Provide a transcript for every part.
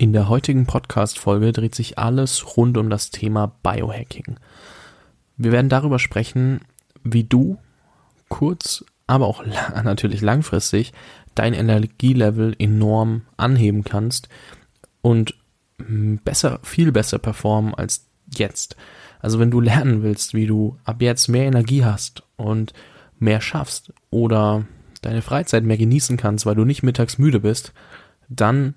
In der heutigen Podcast-Folge dreht sich alles rund um das Thema Biohacking. Wir werden darüber sprechen, wie du kurz, aber auch natürlich langfristig dein Energielevel enorm anheben kannst und besser, viel besser performen als jetzt. Also wenn du lernen willst, wie du ab jetzt mehr Energie hast und mehr schaffst oder deine Freizeit mehr genießen kannst, weil du nicht mittags müde bist, dann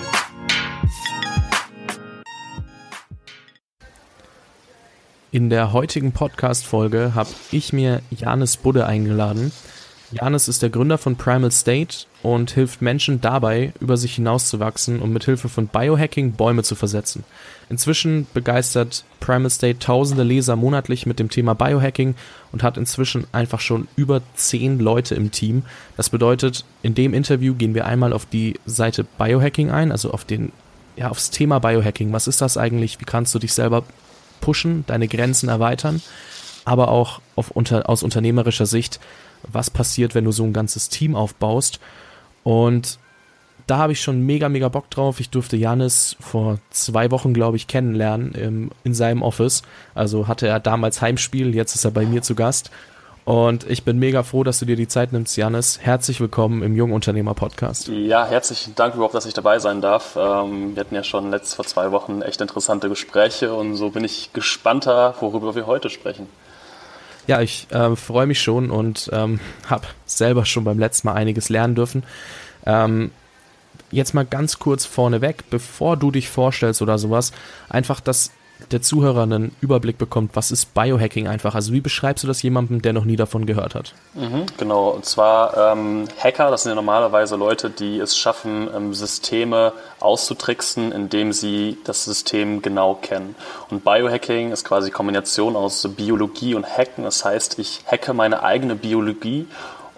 In der heutigen Podcast-Folge habe ich mir Janis Budde eingeladen. Janis ist der Gründer von Primal State und hilft Menschen dabei, über sich hinauszuwachsen und mit Hilfe von Biohacking Bäume zu versetzen. Inzwischen begeistert Primal State tausende Leser monatlich mit dem Thema Biohacking und hat inzwischen einfach schon über zehn Leute im Team. Das bedeutet, in dem Interview gehen wir einmal auf die Seite Biohacking ein, also auf den ja, aufs Thema Biohacking. Was ist das eigentlich? Wie kannst du dich selber pushen, deine Grenzen erweitern, aber auch unter, aus unternehmerischer Sicht, was passiert, wenn du so ein ganzes Team aufbaust. Und da habe ich schon mega, mega Bock drauf. Ich durfte Janis vor zwei Wochen, glaube ich, kennenlernen im, in seinem Office. Also hatte er damals Heimspiel, jetzt ist er bei mir zu Gast. Und ich bin mega froh, dass du dir die Zeit nimmst, Janis. Herzlich willkommen im Jungunternehmer Podcast. Ja, herzlichen Dank überhaupt, dass ich dabei sein darf. Ähm, wir hatten ja schon letzt vor zwei Wochen echt interessante Gespräche und so bin ich gespannter, worüber wir heute sprechen. Ja, ich äh, freue mich schon und ähm, habe selber schon beim letzten Mal einiges lernen dürfen. Ähm, jetzt mal ganz kurz vorneweg, bevor du dich vorstellst oder sowas, einfach, dass der Zuhörer einen Überblick bekommt, was ist Biohacking einfach? Also wie beschreibst du das jemandem, der noch nie davon gehört hat? Mhm, genau, und zwar ähm, Hacker, das sind ja normalerweise Leute, die es schaffen, ähm, Systeme auszutricksen, indem sie das System genau kennen. Und Biohacking ist quasi Kombination aus Biologie und Hacken. Das heißt, ich hacke meine eigene Biologie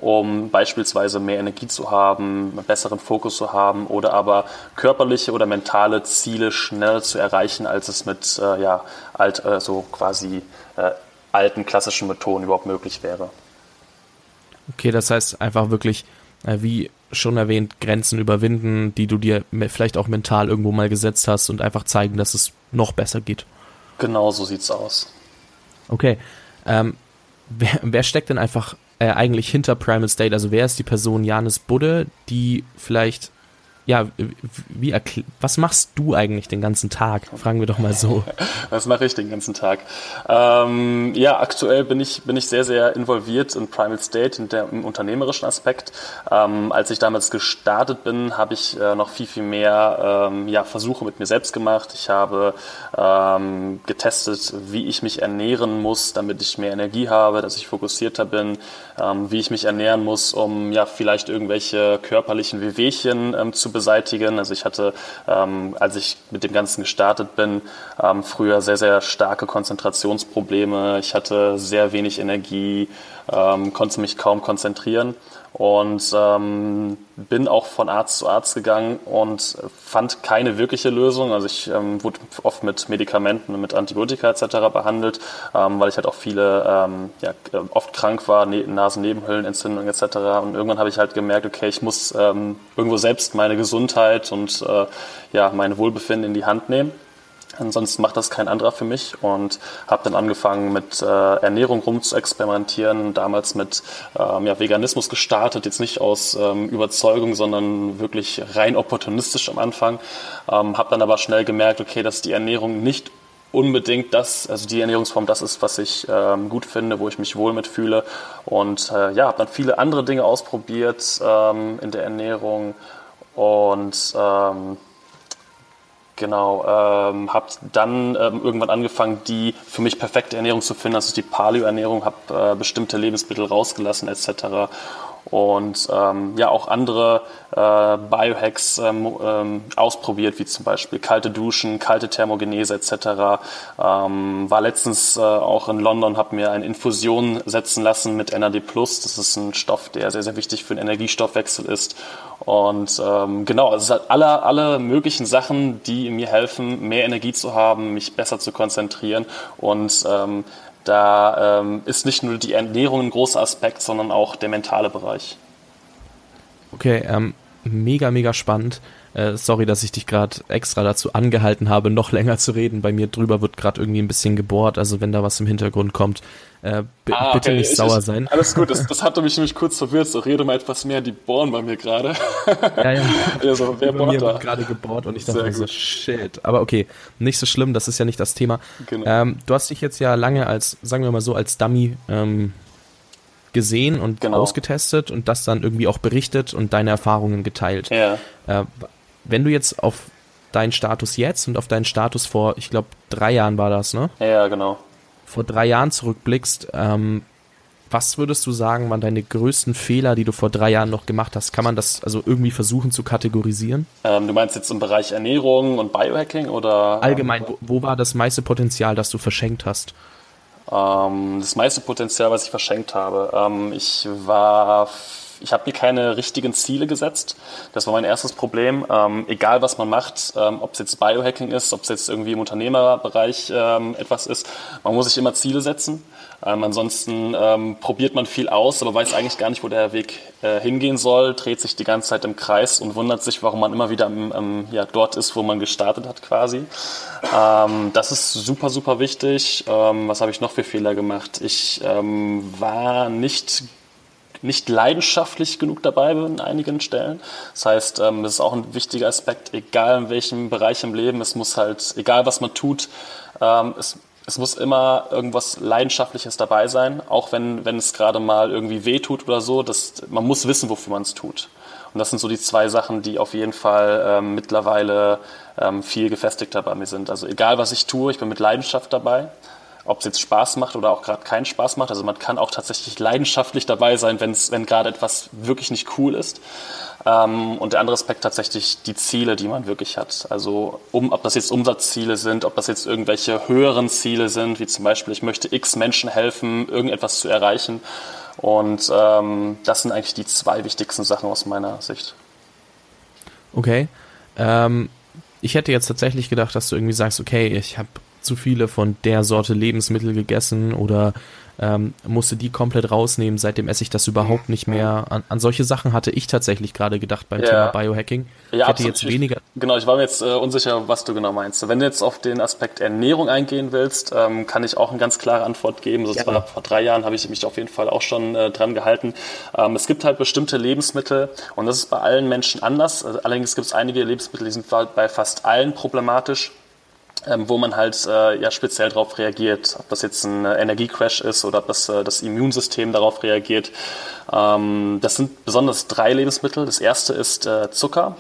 um beispielsweise mehr Energie zu haben, einen besseren Fokus zu haben oder aber körperliche oder mentale Ziele schneller zu erreichen, als es mit äh, ja, alt, äh, so quasi äh, alten klassischen Methoden überhaupt möglich wäre. Okay, das heißt einfach wirklich, äh, wie schon erwähnt, Grenzen überwinden, die du dir vielleicht auch mental irgendwo mal gesetzt hast und einfach zeigen, dass es noch besser geht. Genau so sieht's aus. Okay. Ähm, wer, wer steckt denn einfach äh, eigentlich hinter Primal State? Also wer ist die Person Janis Budde, die vielleicht ja, wie was machst du eigentlich den ganzen Tag? Fragen wir doch mal so. Was mache ich den ganzen Tag? Ähm, ja, aktuell bin ich, bin ich sehr, sehr involviert in Primal State, in der, im unternehmerischen Aspekt. Ähm, als ich damals gestartet bin, habe ich äh, noch viel, viel mehr ähm, ja, Versuche mit mir selbst gemacht. Ich habe ähm, getestet, wie ich mich ernähren muss, damit ich mehr Energie habe, dass ich fokussierter bin, ähm, wie ich mich ernähren muss, um ja vielleicht irgendwelche körperlichen Wehwehchen ähm, zu beseitigen. Also ich hatte, ähm, als ich mit dem Ganzen gestartet bin, ähm, früher sehr, sehr starke Konzentrationsprobleme. Ich hatte sehr wenig Energie, ähm, konnte mich kaum konzentrieren und ähm, bin auch von Arzt zu Arzt gegangen und fand keine wirkliche Lösung. Also ich ähm, wurde oft mit Medikamenten, mit Antibiotika etc. behandelt, ähm, weil ich halt auch viele, ähm, ja, oft krank war, ne Nasennebenhöhlenentzündung etc. Und irgendwann habe ich halt gemerkt, okay, ich muss ähm, irgendwo selbst meine Gesundheit und äh, ja, mein Wohlbefinden in die Hand nehmen. Ansonsten macht das kein anderer für mich und habe dann angefangen mit äh, Ernährung rum zu experimentieren, damals mit ähm, ja, Veganismus gestartet, jetzt nicht aus ähm, Überzeugung, sondern wirklich rein opportunistisch am Anfang. Ähm, habe dann aber schnell gemerkt, okay, dass die Ernährung nicht unbedingt das, also die Ernährungsform das ist, was ich ähm, gut finde, wo ich mich wohl mitfühle und äh, ja, habe dann viele andere Dinge ausprobiert ähm, in der Ernährung. Und ähm, Genau, ähm, habe dann ähm, irgendwann angefangen, die für mich perfekte Ernährung zu finden. Das ist die Paleo-Ernährung, habe äh, bestimmte Lebensmittel rausgelassen etc. und ähm, ja auch andere äh, Biohacks ähm, ähm, ausprobiert, wie zum Beispiel kalte Duschen, kalte Thermogenese etc. Ähm, war letztens äh, auch in London, habe mir eine Infusion setzen lassen mit NAD+. Das ist ein Stoff, der sehr, sehr wichtig für den Energiestoffwechsel ist. Und ähm, genau, also es hat alle, alle möglichen Sachen, die mir helfen, mehr Energie zu haben, mich besser zu konzentrieren und ähm, da ähm, ist nicht nur die Ernährung ein großer Aspekt, sondern auch der mentale Bereich. Okay, ähm, mega, mega spannend. Äh, sorry, dass ich dich gerade extra dazu angehalten habe, noch länger zu reden. Bei mir drüber wird gerade irgendwie ein bisschen gebohrt, also wenn da was im Hintergrund kommt, äh, ah, bitte okay. nicht ich, sauer ich, sein. Alles gut, das, das hatte mich nämlich kurz verwirrt. So, rede mal etwas mehr, die bohren bei mir gerade. Ja, ja. also, wer bei mir da? wird gerade gebohrt und ich dachte so, shit. Aber okay, nicht so schlimm, das ist ja nicht das Thema. Genau. Ähm, du hast dich jetzt ja lange als, sagen wir mal so, als Dummy ähm, gesehen und genau. ausgetestet und das dann irgendwie auch berichtet und deine Erfahrungen geteilt. Ja. Äh, wenn du jetzt auf deinen Status jetzt und auf deinen Status vor, ich glaube, drei Jahren war das, ne? Ja, genau. Vor drei Jahren zurückblickst, ähm, was würdest du sagen, waren deine größten Fehler, die du vor drei Jahren noch gemacht hast? Kann man das also irgendwie versuchen zu kategorisieren? Ähm, du meinst jetzt im Bereich Ernährung und Biohacking oder? Allgemein, wo, wo war das meiste Potenzial, das du verschenkt hast? Ähm, das meiste Potenzial, was ich verschenkt habe. Ähm, ich war ich habe mir keine richtigen Ziele gesetzt. Das war mein erstes Problem. Ähm, egal, was man macht, ähm, ob es jetzt Biohacking ist, ob es jetzt irgendwie im Unternehmerbereich ähm, etwas ist, man muss sich immer Ziele setzen. Ähm, ansonsten ähm, probiert man viel aus, aber weiß eigentlich gar nicht, wo der Weg äh, hingehen soll, dreht sich die ganze Zeit im Kreis und wundert sich, warum man immer wieder am, ja, dort ist, wo man gestartet hat quasi. Ähm, das ist super, super wichtig. was habe ich noch für Fehler gemacht? Ich war nicht nicht leidenschaftlich genug dabei bin an einigen Stellen. Das heißt, ähm, das ist auch ein wichtiger Aspekt, egal in welchem Bereich im Leben, es muss halt, egal was man tut, ähm, es, es muss immer irgendwas Leidenschaftliches dabei sein, auch wenn, wenn es gerade mal irgendwie weh tut oder so. Das, man muss wissen, wofür man es tut. Und das sind so die zwei Sachen, die auf jeden Fall ähm, mittlerweile ähm, viel gefestigter bei mir sind. Also egal, was ich tue, ich bin mit Leidenschaft dabei ob es jetzt Spaß macht oder auch gerade keinen Spaß macht. Also man kann auch tatsächlich leidenschaftlich dabei sein, wenn's, wenn gerade etwas wirklich nicht cool ist. Ähm, und der andere Aspekt tatsächlich die Ziele, die man wirklich hat. Also um, ob das jetzt Umsatzziele sind, ob das jetzt irgendwelche höheren Ziele sind, wie zum Beispiel ich möchte x Menschen helfen, irgendetwas zu erreichen. Und ähm, das sind eigentlich die zwei wichtigsten Sachen aus meiner Sicht. Okay. Ähm, ich hätte jetzt tatsächlich gedacht, dass du irgendwie sagst, okay, ich habe zu viele von der Sorte Lebensmittel gegessen oder ähm, musste die komplett rausnehmen. Seitdem esse ich das überhaupt nicht mehr. An, an solche Sachen hatte ich tatsächlich gerade gedacht beim ja. Thema Biohacking. Ja, ich hätte jetzt weniger. Genau, ich war mir jetzt äh, unsicher, was du genau meinst. Wenn du jetzt auf den Aspekt Ernährung eingehen willst, ähm, kann ich auch eine ganz klare Antwort geben. Das ja. war vor drei Jahren habe ich mich auf jeden Fall auch schon äh, dran gehalten. Ähm, es gibt halt bestimmte Lebensmittel und das ist bei allen Menschen anders. Also, allerdings gibt es einige Lebensmittel, die sind bei fast allen problematisch ähm, wo man halt äh, ja speziell darauf reagiert, ob das jetzt ein äh, Energiecrash ist oder ob das, äh, das Immunsystem darauf reagiert. Ähm, das sind besonders drei Lebensmittel. Das erste ist äh, Zucker,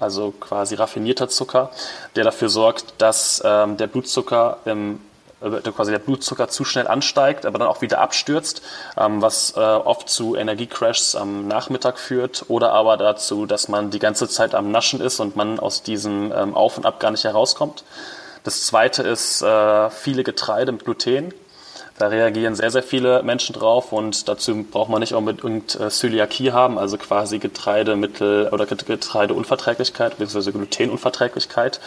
also quasi raffinierter Zucker, der dafür sorgt, dass ähm, der Blutzucker im äh, quasi der Blutzucker zu schnell ansteigt, aber dann auch wieder abstürzt, ähm, was oft zu Energiecrashs am Nachmittag führt oder aber dazu, dass man die ganze Zeit am Naschen ist und man aus diesem ähm, Auf und Ab gar nicht herauskommt. Das zweite ist äh, viele Getreide mit Gluten. Da reagieren sehr, sehr viele Menschen drauf und dazu braucht man nicht unbedingt äh, Zöliakie haben, also quasi Getreidemittel oder Getreideunverträglichkeit bzw. Glutenunverträglichkeit.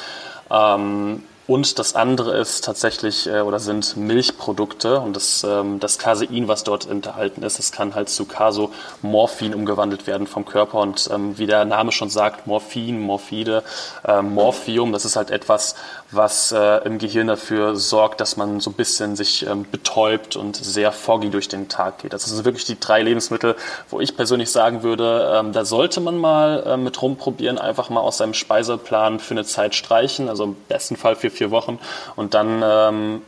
Ähm, und das andere ist tatsächlich äh, oder sind Milchprodukte. Und das, ähm, das Casein, was dort enthalten ist, das kann halt zu Casomorphin umgewandelt werden vom Körper. Und ähm, wie der Name schon sagt, Morphin, Morphide, äh, Morphium, das ist halt etwas, was äh, im Gehirn dafür sorgt, dass man so ein bisschen sich ähm, betäubt und sehr foggy durch den Tag geht. Das sind wirklich die drei Lebensmittel, wo ich persönlich sagen würde, ähm, da sollte man mal äh, mit rumprobieren, einfach mal aus seinem Speiseplan für eine Zeit streichen, also im besten Fall für Wochen und dann ähm,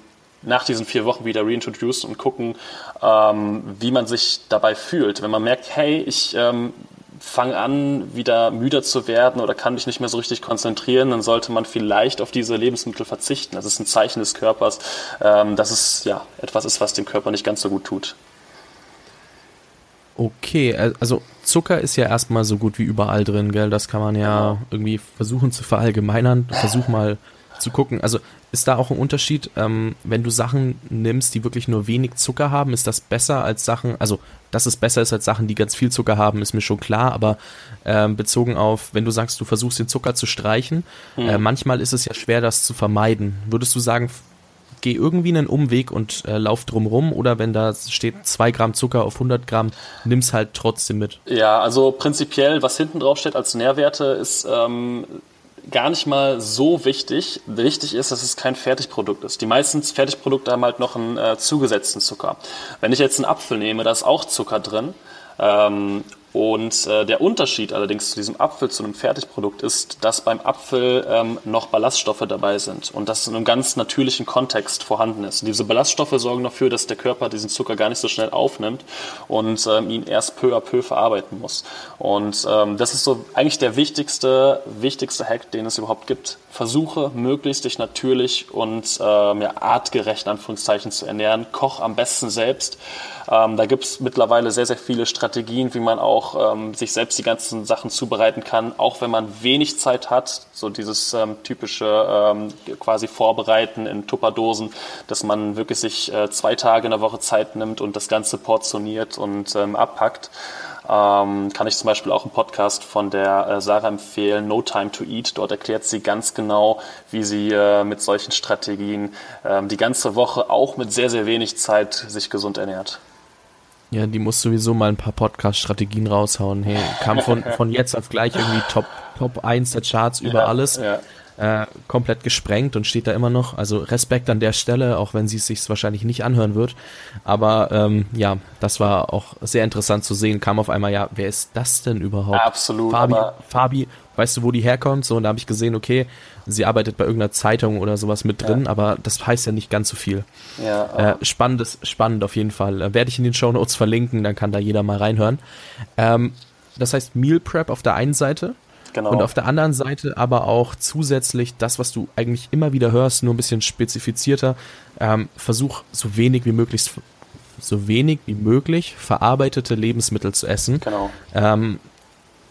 nach diesen vier Wochen wieder reintroduced und gucken, ähm, wie man sich dabei fühlt. Wenn man merkt, hey, ich ähm, fange an, wieder müder zu werden oder kann mich nicht mehr so richtig konzentrieren, dann sollte man vielleicht auf diese Lebensmittel verzichten. Das ist ein Zeichen des Körpers, ähm, dass es ja etwas ist, was dem Körper nicht ganz so gut tut. Okay, also Zucker ist ja erstmal so gut wie überall drin, gell? Das kann man ja genau. irgendwie versuchen zu verallgemeinern. Versuch mal zu gucken. Also ist da auch ein Unterschied, ähm, wenn du Sachen nimmst, die wirklich nur wenig Zucker haben, ist das besser als Sachen, also dass es besser ist als Sachen, die ganz viel Zucker haben, ist mir schon klar, aber ähm, bezogen auf, wenn du sagst, du versuchst den Zucker zu streichen, mhm. äh, manchmal ist es ja schwer, das zu vermeiden. Würdest du sagen, geh irgendwie einen Umweg und äh, lauf drumrum oder wenn da steht 2 Gramm Zucker auf 100 Gramm, nimm's halt trotzdem mit. Ja, also prinzipiell, was hinten drauf steht als Nährwerte, ist ähm, gar nicht mal so wichtig. Wichtig ist, dass es kein Fertigprodukt ist. Die meisten Fertigprodukte haben halt noch einen äh, zugesetzten Zucker. Wenn ich jetzt einen Apfel nehme, da ist auch Zucker drin. Ähm, und äh, der Unterschied allerdings zu diesem Apfel, zu einem Fertigprodukt, ist, dass beim Apfel ähm, noch Ballaststoffe dabei sind und das in einem ganz natürlichen Kontext vorhanden ist. Und diese Ballaststoffe sorgen dafür, dass der Körper diesen Zucker gar nicht so schnell aufnimmt und ähm, ihn erst peu à peu verarbeiten muss. Und ähm, das ist so eigentlich der wichtigste, wichtigste Hack, den es überhaupt gibt. Versuche möglichst dich natürlich und ähm, ja, artgerecht in Anführungszeichen zu ernähren. Koch am besten selbst. Ähm, da gibt es mittlerweile sehr, sehr viele Strategien, wie man auch ähm, sich selbst die ganzen Sachen zubereiten kann, auch wenn man wenig Zeit hat. So dieses ähm, typische ähm, quasi Vorbereiten in Tupperdosen, dass man wirklich sich äh, zwei Tage in der Woche Zeit nimmt und das Ganze portioniert und ähm, abpackt. Ähm, kann ich zum Beispiel auch einen Podcast von der äh, Sarah empfehlen, No Time to Eat. Dort erklärt sie ganz genau, wie sie äh, mit solchen Strategien äh, die ganze Woche auch mit sehr, sehr wenig Zeit sich gesund ernährt. Ja, die muss sowieso mal ein paar Podcast-Strategien raushauen. Hey, kam von, von jetzt auf gleich irgendwie Top, Top 1 der Charts über ja, alles. Ja. Äh, komplett gesprengt und steht da immer noch. Also Respekt an der Stelle, auch wenn sie es sich wahrscheinlich nicht anhören wird. Aber ähm, ja, das war auch sehr interessant zu sehen. Kam auf einmal, ja, wer ist das denn überhaupt? Absolut. Fabi, Fabi weißt du, wo die herkommt? So, und da habe ich gesehen, okay, sie arbeitet bei irgendeiner Zeitung oder sowas mit drin, ja. aber das heißt ja nicht ganz so viel. Ja, äh, spannendes, spannend auf jeden Fall. Äh, Werde ich in den Show Notes verlinken, dann kann da jeder mal reinhören. Ähm, das heißt Meal Prep auf der einen Seite. Genau. Und auf der anderen Seite aber auch zusätzlich das, was du eigentlich immer wieder hörst, nur ein bisschen spezifizierter. Ähm, versuch so wenig wie möglich so wenig wie möglich verarbeitete Lebensmittel zu essen. Genau. Ähm,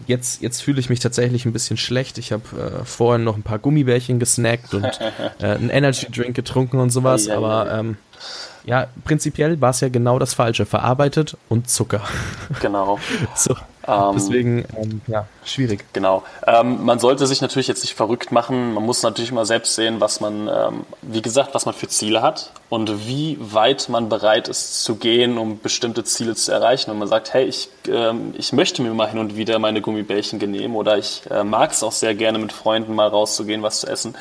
jetzt, jetzt fühle ich mich tatsächlich ein bisschen schlecht. Ich habe äh, vorhin noch ein paar Gummibärchen gesnackt und äh, einen Energy Drink getrunken und sowas, ja, aber ähm, ja, prinzipiell war es ja genau das Falsche. Verarbeitet und Zucker. Genau. so, ähm, Deswegen, ähm, ja, schwierig. Genau. Ähm, man sollte sich natürlich jetzt nicht verrückt machen. Man muss natürlich mal selbst sehen, was man, ähm, wie gesagt, was man für Ziele hat und wie weit man bereit ist zu gehen, um bestimmte Ziele zu erreichen. Und man sagt, hey, ich, ähm, ich möchte mir mal hin und wieder meine Gummibärchen genehmen oder ich äh, mag es auch sehr gerne mit Freunden mal rauszugehen, was zu essen.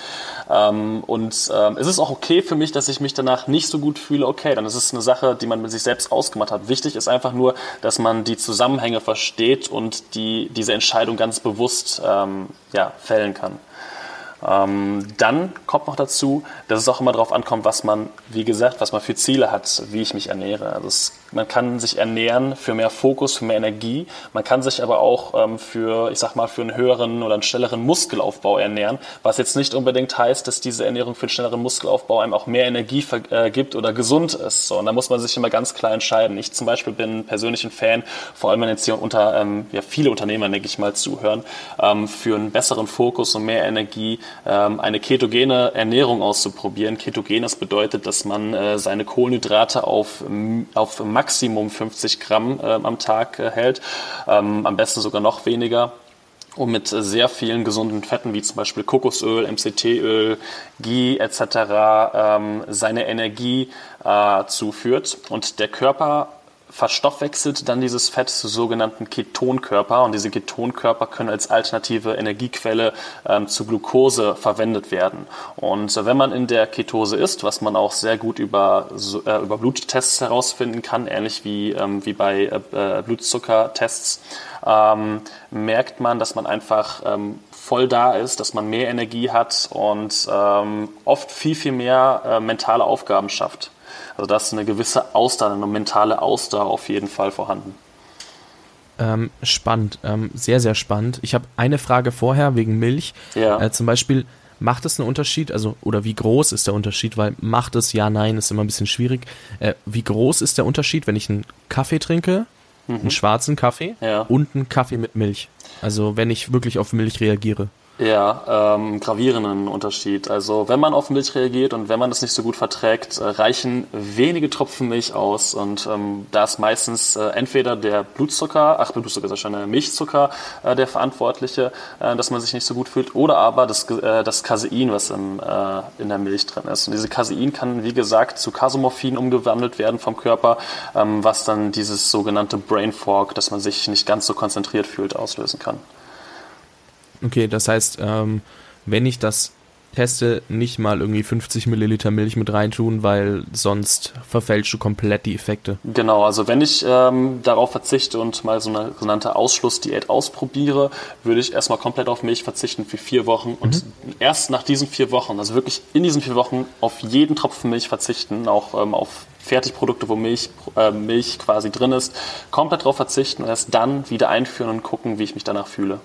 Ähm, und es ist auch okay für mich, dass ich mich danach nicht so gut fühle. Okay, dann ist es eine Sache, die man mit sich selbst ausgemacht hat. Wichtig ist einfach nur, dass man die Zusammenhänge versteht steht und die, diese Entscheidung ganz bewusst ähm, ja, fällen kann. Ähm, dann kommt noch dazu, dass es auch immer darauf ankommt, was man, wie gesagt, was man für Ziele hat, wie ich mich ernähre. Also es man kann sich ernähren für mehr Fokus, für mehr Energie. Man kann sich aber auch ähm, für, ich sag mal, für einen höheren oder einen schnelleren Muskelaufbau ernähren, was jetzt nicht unbedingt heißt, dass diese Ernährung für einen schnelleren Muskelaufbau einem auch mehr Energie äh, gibt oder gesund ist. So, und da muss man sich immer ganz klar entscheiden. Ich zum Beispiel bin persönlich ein Fan, vor allem wenn jetzt hier unter ähm, ja, viele Unternehmer, denke ich mal, zuhören, ähm, für einen besseren Fokus und mehr Energie ähm, eine ketogene Ernährung auszuprobieren. Ketogenes bedeutet, dass man äh, seine Kohlenhydrate auf, auf Maximum 50 Gramm äh, am Tag äh, hält, ähm, am besten sogar noch weniger und mit sehr vielen gesunden Fetten wie zum Beispiel Kokosöl, MCT-Öl, Ghee etc. Ähm, seine Energie äh, zuführt und der Körper verstoffwechselt dann dieses Fett zu sogenannten Ketonkörper und diese Ketonkörper können als alternative Energiequelle ähm, zu Glucose verwendet werden. Und äh, wenn man in der Ketose ist, was man auch sehr gut über, äh, über Bluttests herausfinden kann, ähnlich wie, ähm, wie bei äh, äh Blutzuckertests, ähm, merkt man, dass man einfach ähm, voll da ist, dass man mehr Energie hat und ähm, oft viel, viel mehr äh, mentale Aufgaben schafft. Also da ist eine gewisse Ausdauer, eine mentale Ausdauer auf jeden Fall vorhanden. Ähm, spannend, ähm, sehr, sehr spannend. Ich habe eine Frage vorher wegen Milch. Ja. Äh, zum Beispiel, macht es einen Unterschied? Also, oder wie groß ist der Unterschied? Weil macht es ja, nein, ist immer ein bisschen schwierig. Äh, wie groß ist der Unterschied, wenn ich einen Kaffee trinke mhm. einen schwarzen Kaffee ja. und einen Kaffee mit Milch. Also wenn ich wirklich auf Milch reagiere. Ja, ähm, gravierenden Unterschied. Also wenn man auf Milch reagiert und wenn man das nicht so gut verträgt, äh, reichen wenige Tropfen Milch aus. Und ähm, da ist meistens äh, entweder der Blutzucker, ach Blutzucker ist ja schon der Milchzucker äh, der Verantwortliche, äh, dass man sich nicht so gut fühlt, oder aber das, äh, das Casein, was im, in der Milch drin ist. Und diese Casein kann, wie gesagt, zu Casomorphin umgewandelt werden vom Körper, ähm, was dann dieses sogenannte Brain Fog, dass man sich nicht ganz so konzentriert fühlt, auslösen kann. Okay, das heißt, ähm, wenn ich das teste, nicht mal irgendwie 50 Milliliter Milch mit reintun, weil sonst verfälscht du komplett die Effekte. Genau, also wenn ich ähm, darauf verzichte und mal so eine sogenannte Ausschlussdiät ausprobiere, würde ich erstmal komplett auf Milch verzichten für vier Wochen und mhm. erst nach diesen vier Wochen, also wirklich in diesen vier Wochen auf jeden Tropfen Milch verzichten, auch ähm, auf Fertigprodukte, wo Milch, äh, Milch quasi drin ist, komplett darauf verzichten und erst dann wieder einführen und gucken, wie ich mich danach fühle.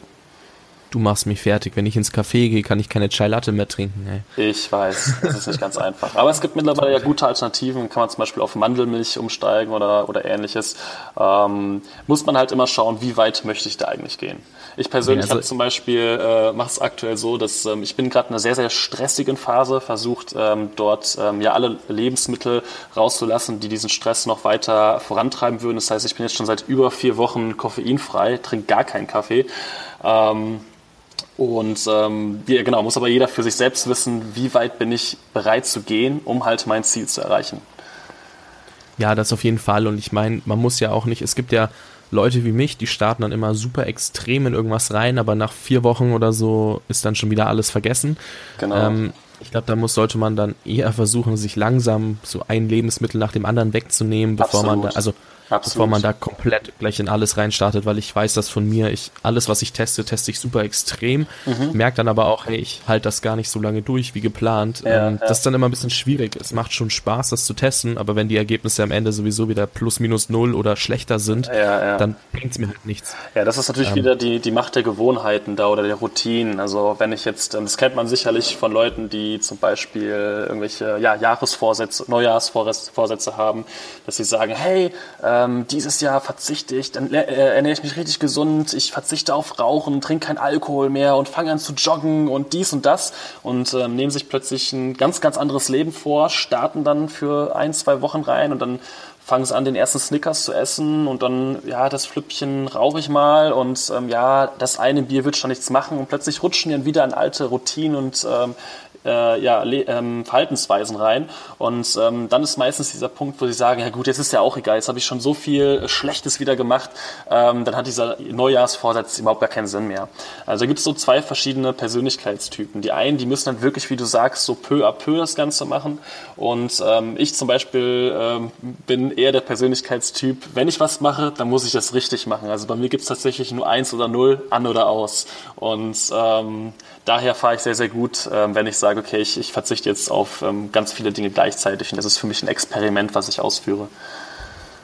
Du machst mich fertig. Wenn ich ins Café gehe, kann ich keine Chai Latte mehr trinken. Ey. Ich weiß, das ist nicht ganz einfach. Aber es gibt mittlerweile ja gute Alternativen. Kann man zum Beispiel auf Mandelmilch umsteigen oder, oder ähnliches. Ähm, muss man halt immer schauen, wie weit möchte ich da eigentlich gehen. Ich persönlich also, habe zum Beispiel, äh, mache es aktuell so, dass ähm, ich bin gerade in einer sehr, sehr stressigen Phase, versucht ähm, dort ähm, ja alle Lebensmittel rauszulassen, die diesen Stress noch weiter vorantreiben würden. Das heißt, ich bin jetzt schon seit über vier Wochen koffeinfrei, trinke gar keinen Kaffee. Ähm, und ähm, ja, genau, muss aber jeder für sich selbst wissen, wie weit bin ich bereit zu gehen, um halt mein Ziel zu erreichen. Ja, das auf jeden Fall. Und ich meine, man muss ja auch nicht, es gibt ja Leute wie mich, die starten dann immer super extrem in irgendwas rein, aber nach vier Wochen oder so ist dann schon wieder alles vergessen. Genau. Ähm, ich glaube, da muss, sollte man dann eher versuchen, sich langsam so ein Lebensmittel nach dem anderen wegzunehmen, bevor Absolut. man da, also Absolut. bevor man da komplett gleich in alles reinstartet, weil ich weiß das von mir, ich alles, was ich teste, teste ich super extrem, mhm. merke dann aber auch, hey, ich halte das gar nicht so lange durch wie geplant. Ja, ähm, ja. Das ist dann immer ein bisschen schwierig. Es macht schon Spaß, das zu testen, aber wenn die Ergebnisse am Ende sowieso wieder plus minus null oder schlechter sind, ja, dann bringt es mir halt nichts. Ja, das ist natürlich ähm, wieder die, die Macht der Gewohnheiten da oder der Routinen. Also wenn ich jetzt, das kennt man sicherlich von Leuten, die zum Beispiel irgendwelche ja, Jahresvorsätze, Neujahrsvorsätze haben, dass sie sagen, hey, äh, ähm, dieses Jahr verzichte ich, dann äh, ernähre ich mich richtig gesund, ich verzichte auf Rauchen, trinke keinen Alkohol mehr und fange an zu joggen und dies und das. Und ähm, nehmen sich plötzlich ein ganz, ganz anderes Leben vor, starten dann für ein, zwei Wochen rein und dann fangen sie an, den ersten Snickers zu essen. Und dann, ja, das Flüppchen rauche ich mal und ähm, ja, das eine Bier wird schon nichts machen. Und plötzlich rutschen die dann wieder in alte Routinen und ähm, äh, ja, ähm, Verhaltensweisen rein. Und ähm, dann ist meistens dieser Punkt, wo sie sagen, ja gut, jetzt ist ja auch egal, jetzt habe ich schon so viel Schlechtes wieder gemacht, ähm, dann hat dieser Neujahrsvorsatz überhaupt gar keinen Sinn mehr. Also gibt es so zwei verschiedene Persönlichkeitstypen. Die einen, die müssen dann wirklich, wie du sagst, so peu à peu das Ganze machen. Und ähm, ich zum Beispiel ähm, bin eher der Persönlichkeitstyp, wenn ich was mache, dann muss ich das richtig machen. Also bei mir gibt es tatsächlich nur eins oder null, an oder aus. Und ähm, daher fahre ich sehr, sehr gut, ähm, wenn ich sage, okay, ich, ich verzichte jetzt auf ähm, ganz viele Dinge gleichzeitig und das ist für mich ein Experiment, was ich ausführe.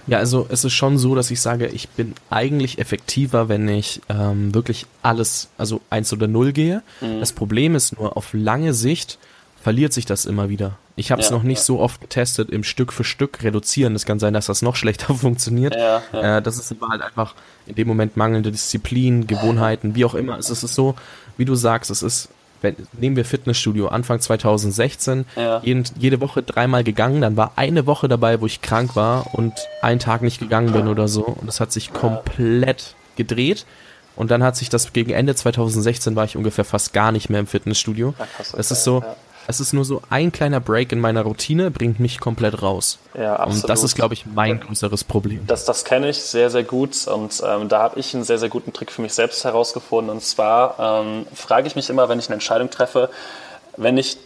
Ja, also es ist schon so, dass ich sage, ich bin eigentlich effektiver, wenn ich ähm, wirklich alles, also eins oder null gehe. Mhm. Das Problem ist nur, auf lange Sicht verliert sich das immer wieder. Ich habe es ja, noch nicht ja. so oft getestet, im Stück für Stück reduzieren. Es kann sein, dass das noch schlechter funktioniert. Ja, äh, das ist halt einfach in dem Moment mangelnde Disziplin, Gewohnheiten, wie auch immer. Es ist so, wie du sagst, es ist, wenn, nehmen wir Fitnessstudio, Anfang 2016, ja. jeden, jede Woche dreimal gegangen, dann war eine Woche dabei, wo ich krank war und einen Tag nicht gegangen bin oder so und es hat sich komplett gedreht. Und dann hat sich das gegen Ende 2016 war ich ungefähr fast gar nicht mehr im Fitnessstudio. Es ist so, es ist nur so ein kleiner Break in meiner Routine, bringt mich komplett raus. Ja, absolut. Und das ist, glaube ich, mein größeres Problem. Das, das kenne ich sehr, sehr gut. Und ähm, da habe ich einen sehr, sehr guten Trick für mich selbst herausgefunden. Und zwar ähm, frage ich mich immer, wenn ich eine Entscheidung treffe, wenn ich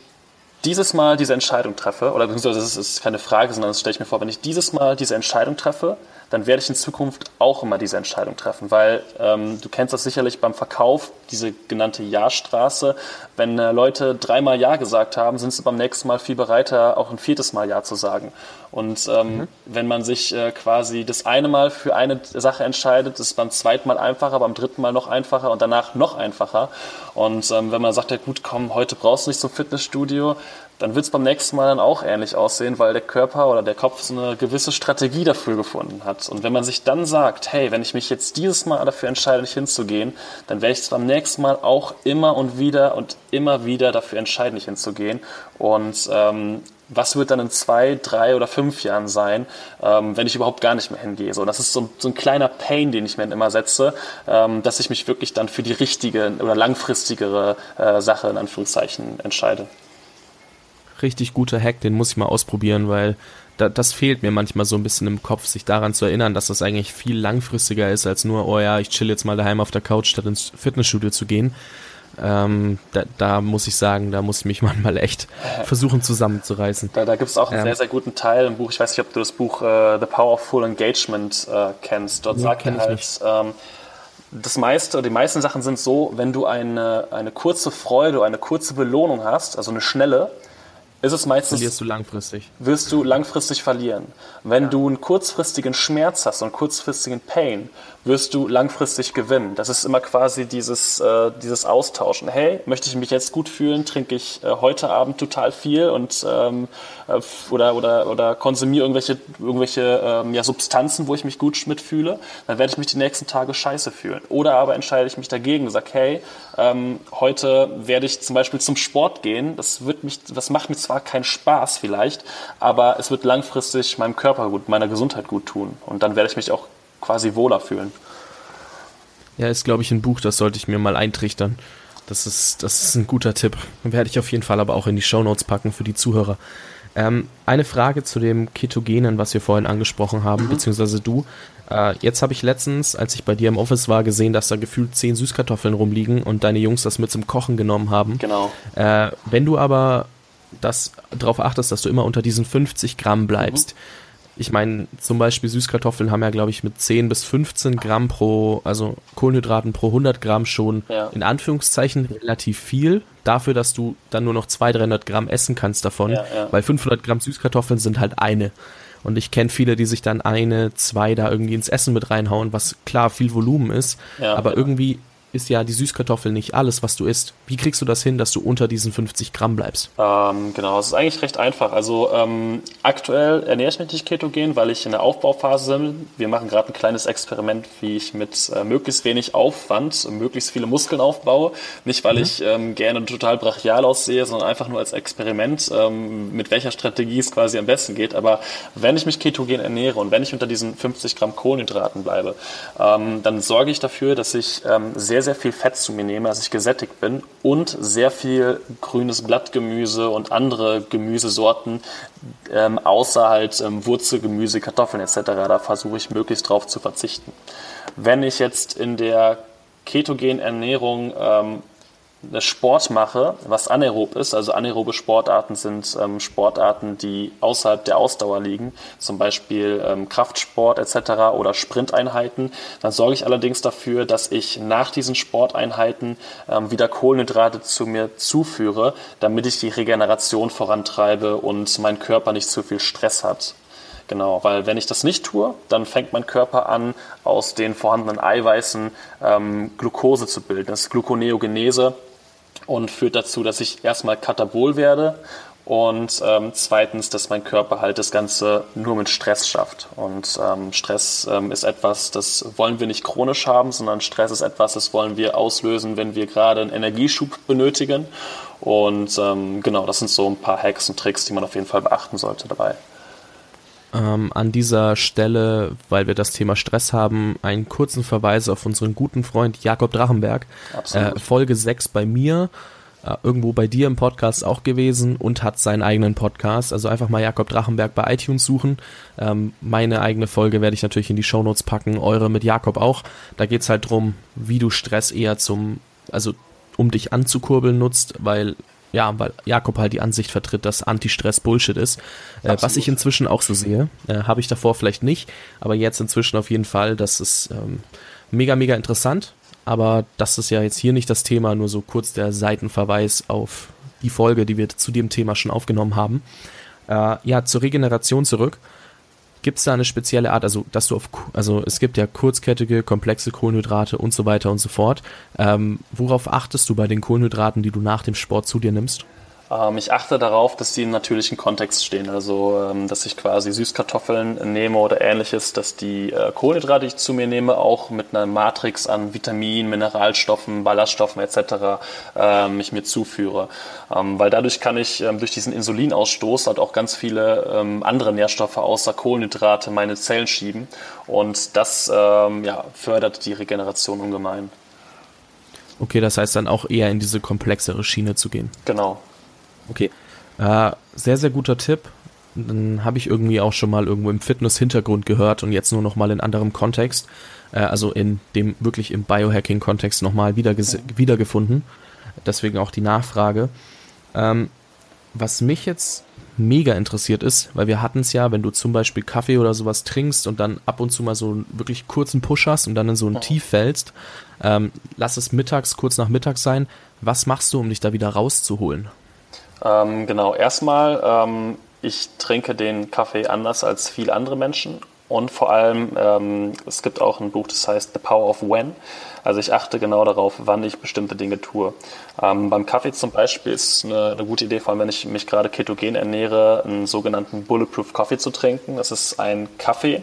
dieses Mal diese Entscheidung treffe, oder beziehungsweise das ist keine Frage, sondern das stelle ich mir vor, wenn ich dieses Mal diese Entscheidung treffe, dann werde ich in Zukunft auch immer diese Entscheidung treffen, weil ähm, du kennst das sicherlich beim Verkauf, diese genannte Ja-Straße. Wenn äh, Leute dreimal Ja gesagt haben, sind sie beim nächsten Mal viel bereiter, auch ein viertes Mal Ja zu sagen. Und ähm, mhm. wenn man sich äh, quasi das eine Mal für eine Sache entscheidet, ist es beim zweiten Mal einfacher, beim dritten Mal noch einfacher und danach noch einfacher. Und ähm, wenn man sagt, ja gut, komm, heute brauchst du nicht zum Fitnessstudio, dann wird es beim nächsten Mal dann auch ähnlich aussehen, weil der Körper oder der Kopf so eine gewisse Strategie dafür gefunden hat. Und wenn man sich dann sagt, hey, wenn ich mich jetzt dieses Mal dafür entscheide, nicht hinzugehen, dann werde ich es beim nächsten Mal auch immer und wieder und immer wieder dafür entscheiden, nicht hinzugehen. Und ähm, was wird dann in zwei, drei oder fünf Jahren sein, ähm, wenn ich überhaupt gar nicht mehr hingehe. So, das ist so, so ein kleiner Pain, den ich mir immer setze, ähm, dass ich mich wirklich dann für die richtige oder langfristigere äh, Sache in Anführungszeichen entscheide richtig guter Hack, den muss ich mal ausprobieren, weil da, das fehlt mir manchmal so ein bisschen im Kopf, sich daran zu erinnern, dass das eigentlich viel langfristiger ist, als nur, oh ja, ich chill jetzt mal daheim auf der Couch, statt ins Fitnessstudio zu gehen. Ähm, da, da, muss ich sagen, da muss ich mich manchmal echt versuchen zusammenzureißen. Da, da gibt es auch einen ähm, sehr, sehr guten Teil im Buch. Ich weiß nicht, ob du das Buch uh, The Power of Full Engagement uh, kennst. Dort nee, sagt er halt, ähm, das meiste, die meisten Sachen sind so, wenn du eine, eine kurze Freude, eine kurze Belohnung hast, also eine schnelle, ist es meistens. Verlierst du langfristig. Wirst du langfristig verlieren. Wenn ja. du einen kurzfristigen Schmerz hast und einen kurzfristigen Pain, wirst du langfristig gewinnen. Das ist immer quasi dieses, äh, dieses Austauschen. Hey, möchte ich mich jetzt gut fühlen, trinke ich äh, heute Abend total viel und ähm, äh, oder, oder, oder konsumiere irgendwelche, irgendwelche ähm, ja, Substanzen, wo ich mich gut mitfühle, dann werde ich mich die nächsten Tage scheiße fühlen. Oder aber entscheide ich mich dagegen und sage, hey, ähm, heute werde ich zum Beispiel zum Sport gehen. Das, wird mich, das macht mir zwar keinen Spaß vielleicht, aber es wird langfristig meinem Körper gut, meiner Gesundheit gut tun. Und dann werde ich mich auch quasi wohler fühlen. Ja, ist, glaube ich, ein Buch, das sollte ich mir mal eintrichtern. Das ist, das ist ein guter Tipp. Werde ich auf jeden Fall aber auch in die Shownotes packen für die Zuhörer. Ähm, eine Frage zu dem Ketogenen, was wir vorhin angesprochen haben, mhm. beziehungsweise du. Äh, jetzt habe ich letztens, als ich bei dir im Office war, gesehen, dass da gefühlt zehn Süßkartoffeln rumliegen und deine Jungs das mit zum Kochen genommen haben. Genau. Äh, wenn du aber das darauf achtest, dass du immer unter diesen 50 Gramm bleibst, mhm ich meine, zum Beispiel Süßkartoffeln haben ja, glaube ich, mit 10 bis 15 Gramm pro, also Kohlenhydraten pro 100 Gramm schon ja. in Anführungszeichen relativ viel. Dafür, dass du dann nur noch 200, 300 Gramm essen kannst davon, ja, ja. weil 500 Gramm Süßkartoffeln sind halt eine. Und ich kenne viele, die sich dann eine, zwei da irgendwie ins Essen mit reinhauen, was klar viel Volumen ist, aber genau. irgendwie ist ja die Süßkartoffel nicht alles, was du isst. Wie kriegst du das hin, dass du unter diesen 50 Gramm bleibst? Ähm, genau, es ist eigentlich recht einfach. Also ähm, aktuell ernähre ich mich nicht ketogen, weil ich in der Aufbauphase bin. Wir machen gerade ein kleines Experiment, wie ich mit äh, möglichst wenig Aufwand möglichst viele Muskeln aufbaue. Nicht, weil mhm. ich ähm, gerne total brachial aussehe, sondern einfach nur als Experiment, ähm, mit welcher Strategie es quasi am besten geht. Aber wenn ich mich ketogen ernähre und wenn ich unter diesen 50 Gramm Kohlenhydraten bleibe, ähm, dann sorge ich dafür, dass ich ähm, sehr, sehr viel Fett zu mir nehme, als ich gesättigt bin und sehr viel grünes Blattgemüse und andere Gemüsesorten, ähm, außer halt ähm, Wurzelgemüse, Kartoffeln etc. Da versuche ich möglichst drauf zu verzichten. Wenn ich jetzt in der ketogenen Ernährung ähm, Sport mache, was anaerob ist, also anaerobe Sportarten sind ähm, Sportarten, die außerhalb der Ausdauer liegen, zum Beispiel ähm, Kraftsport etc. oder Sprinteinheiten, dann sorge ich allerdings dafür, dass ich nach diesen Sporteinheiten ähm, wieder Kohlenhydrate zu mir zuführe, damit ich die Regeneration vorantreibe und mein Körper nicht zu viel Stress hat. Genau, weil wenn ich das nicht tue, dann fängt mein Körper an, aus den vorhandenen Eiweißen ähm, Glucose zu bilden. Das ist Gluconeogenese und führt dazu, dass ich erstmal katabol werde und ähm, zweitens, dass mein Körper halt das Ganze nur mit Stress schafft. Und ähm, Stress ähm, ist etwas, das wollen wir nicht chronisch haben, sondern Stress ist etwas, das wollen wir auslösen, wenn wir gerade einen Energieschub benötigen. Und ähm, genau, das sind so ein paar Hacks und Tricks, die man auf jeden Fall beachten sollte dabei. Ähm, an dieser Stelle, weil wir das Thema Stress haben, einen kurzen Verweis auf unseren guten Freund Jakob Drachenberg. Äh, Folge 6 bei mir, äh, irgendwo bei dir im Podcast auch gewesen und hat seinen eigenen Podcast. Also einfach mal Jakob Drachenberg bei iTunes suchen. Ähm, meine eigene Folge werde ich natürlich in die Shownotes packen, eure mit Jakob auch. Da geht es halt drum, wie du Stress eher zum, also um dich anzukurbeln nutzt, weil ja, weil Jakob halt die Ansicht vertritt, dass Anti-Stress Bullshit ist. Äh, was ich inzwischen auch so sehe. Äh, Habe ich davor vielleicht nicht, aber jetzt inzwischen auf jeden Fall. Das ist ähm, mega, mega interessant. Aber das ist ja jetzt hier nicht das Thema, nur so kurz der Seitenverweis auf die Folge, die wir zu dem Thema schon aufgenommen haben. Äh, ja, zur Regeneration zurück. Gibt es da eine spezielle Art, also dass du auf, also es gibt ja kurzkettige, komplexe Kohlenhydrate und so weiter und so fort. Ähm, worauf achtest du bei den Kohlenhydraten, die du nach dem Sport zu dir nimmst? Ähm, ich achte darauf, dass die im natürlichen Kontext stehen. Also, ähm, dass ich quasi Süßkartoffeln nehme oder ähnliches, dass die äh, Kohlenhydrate, die ich zu mir nehme, auch mit einer Matrix an Vitaminen, Mineralstoffen, Ballaststoffen etc. Ähm, ich mir zuführe. weil dadurch kann ich durch diesen Insulinausstoß halt auch ganz viele andere Nährstoffe außer Kohlenhydrate meine Zellen schieben. Und das ja, fördert die Regeneration ungemein. Okay, das heißt dann auch eher in diese komplexere Schiene zu gehen. Genau. Okay. Äh, sehr, sehr guter Tipp. Dann habe ich irgendwie auch schon mal irgendwo im Fitness-Hintergrund gehört und jetzt nur noch mal in anderem Kontext, äh, also in dem wirklich im Biohacking-Kontext nochmal wieder wiedergefunden. Deswegen auch die Nachfrage. Ähm, was mich jetzt mega interessiert ist, weil wir hatten es ja, wenn du zum Beispiel Kaffee oder sowas trinkst und dann ab und zu mal so einen wirklich kurzen Push hast und dann in so ein Tief fällst, ähm, lass es mittags, kurz nach Mittag sein. Was machst du, um dich da wieder rauszuholen? Ähm, genau, erstmal, ähm, ich trinke den Kaffee anders als viele andere Menschen und vor allem, ähm, es gibt auch ein Buch, das heißt The Power of When. Also ich achte genau darauf, wann ich bestimmte Dinge tue. Ähm, beim Kaffee zum Beispiel ist eine, eine, gute Idee, vor allem wenn ich mich gerade ketogen ernähre, einen sogenannten Bulletproof Coffee zu trinken. Das ist ein Kaffee,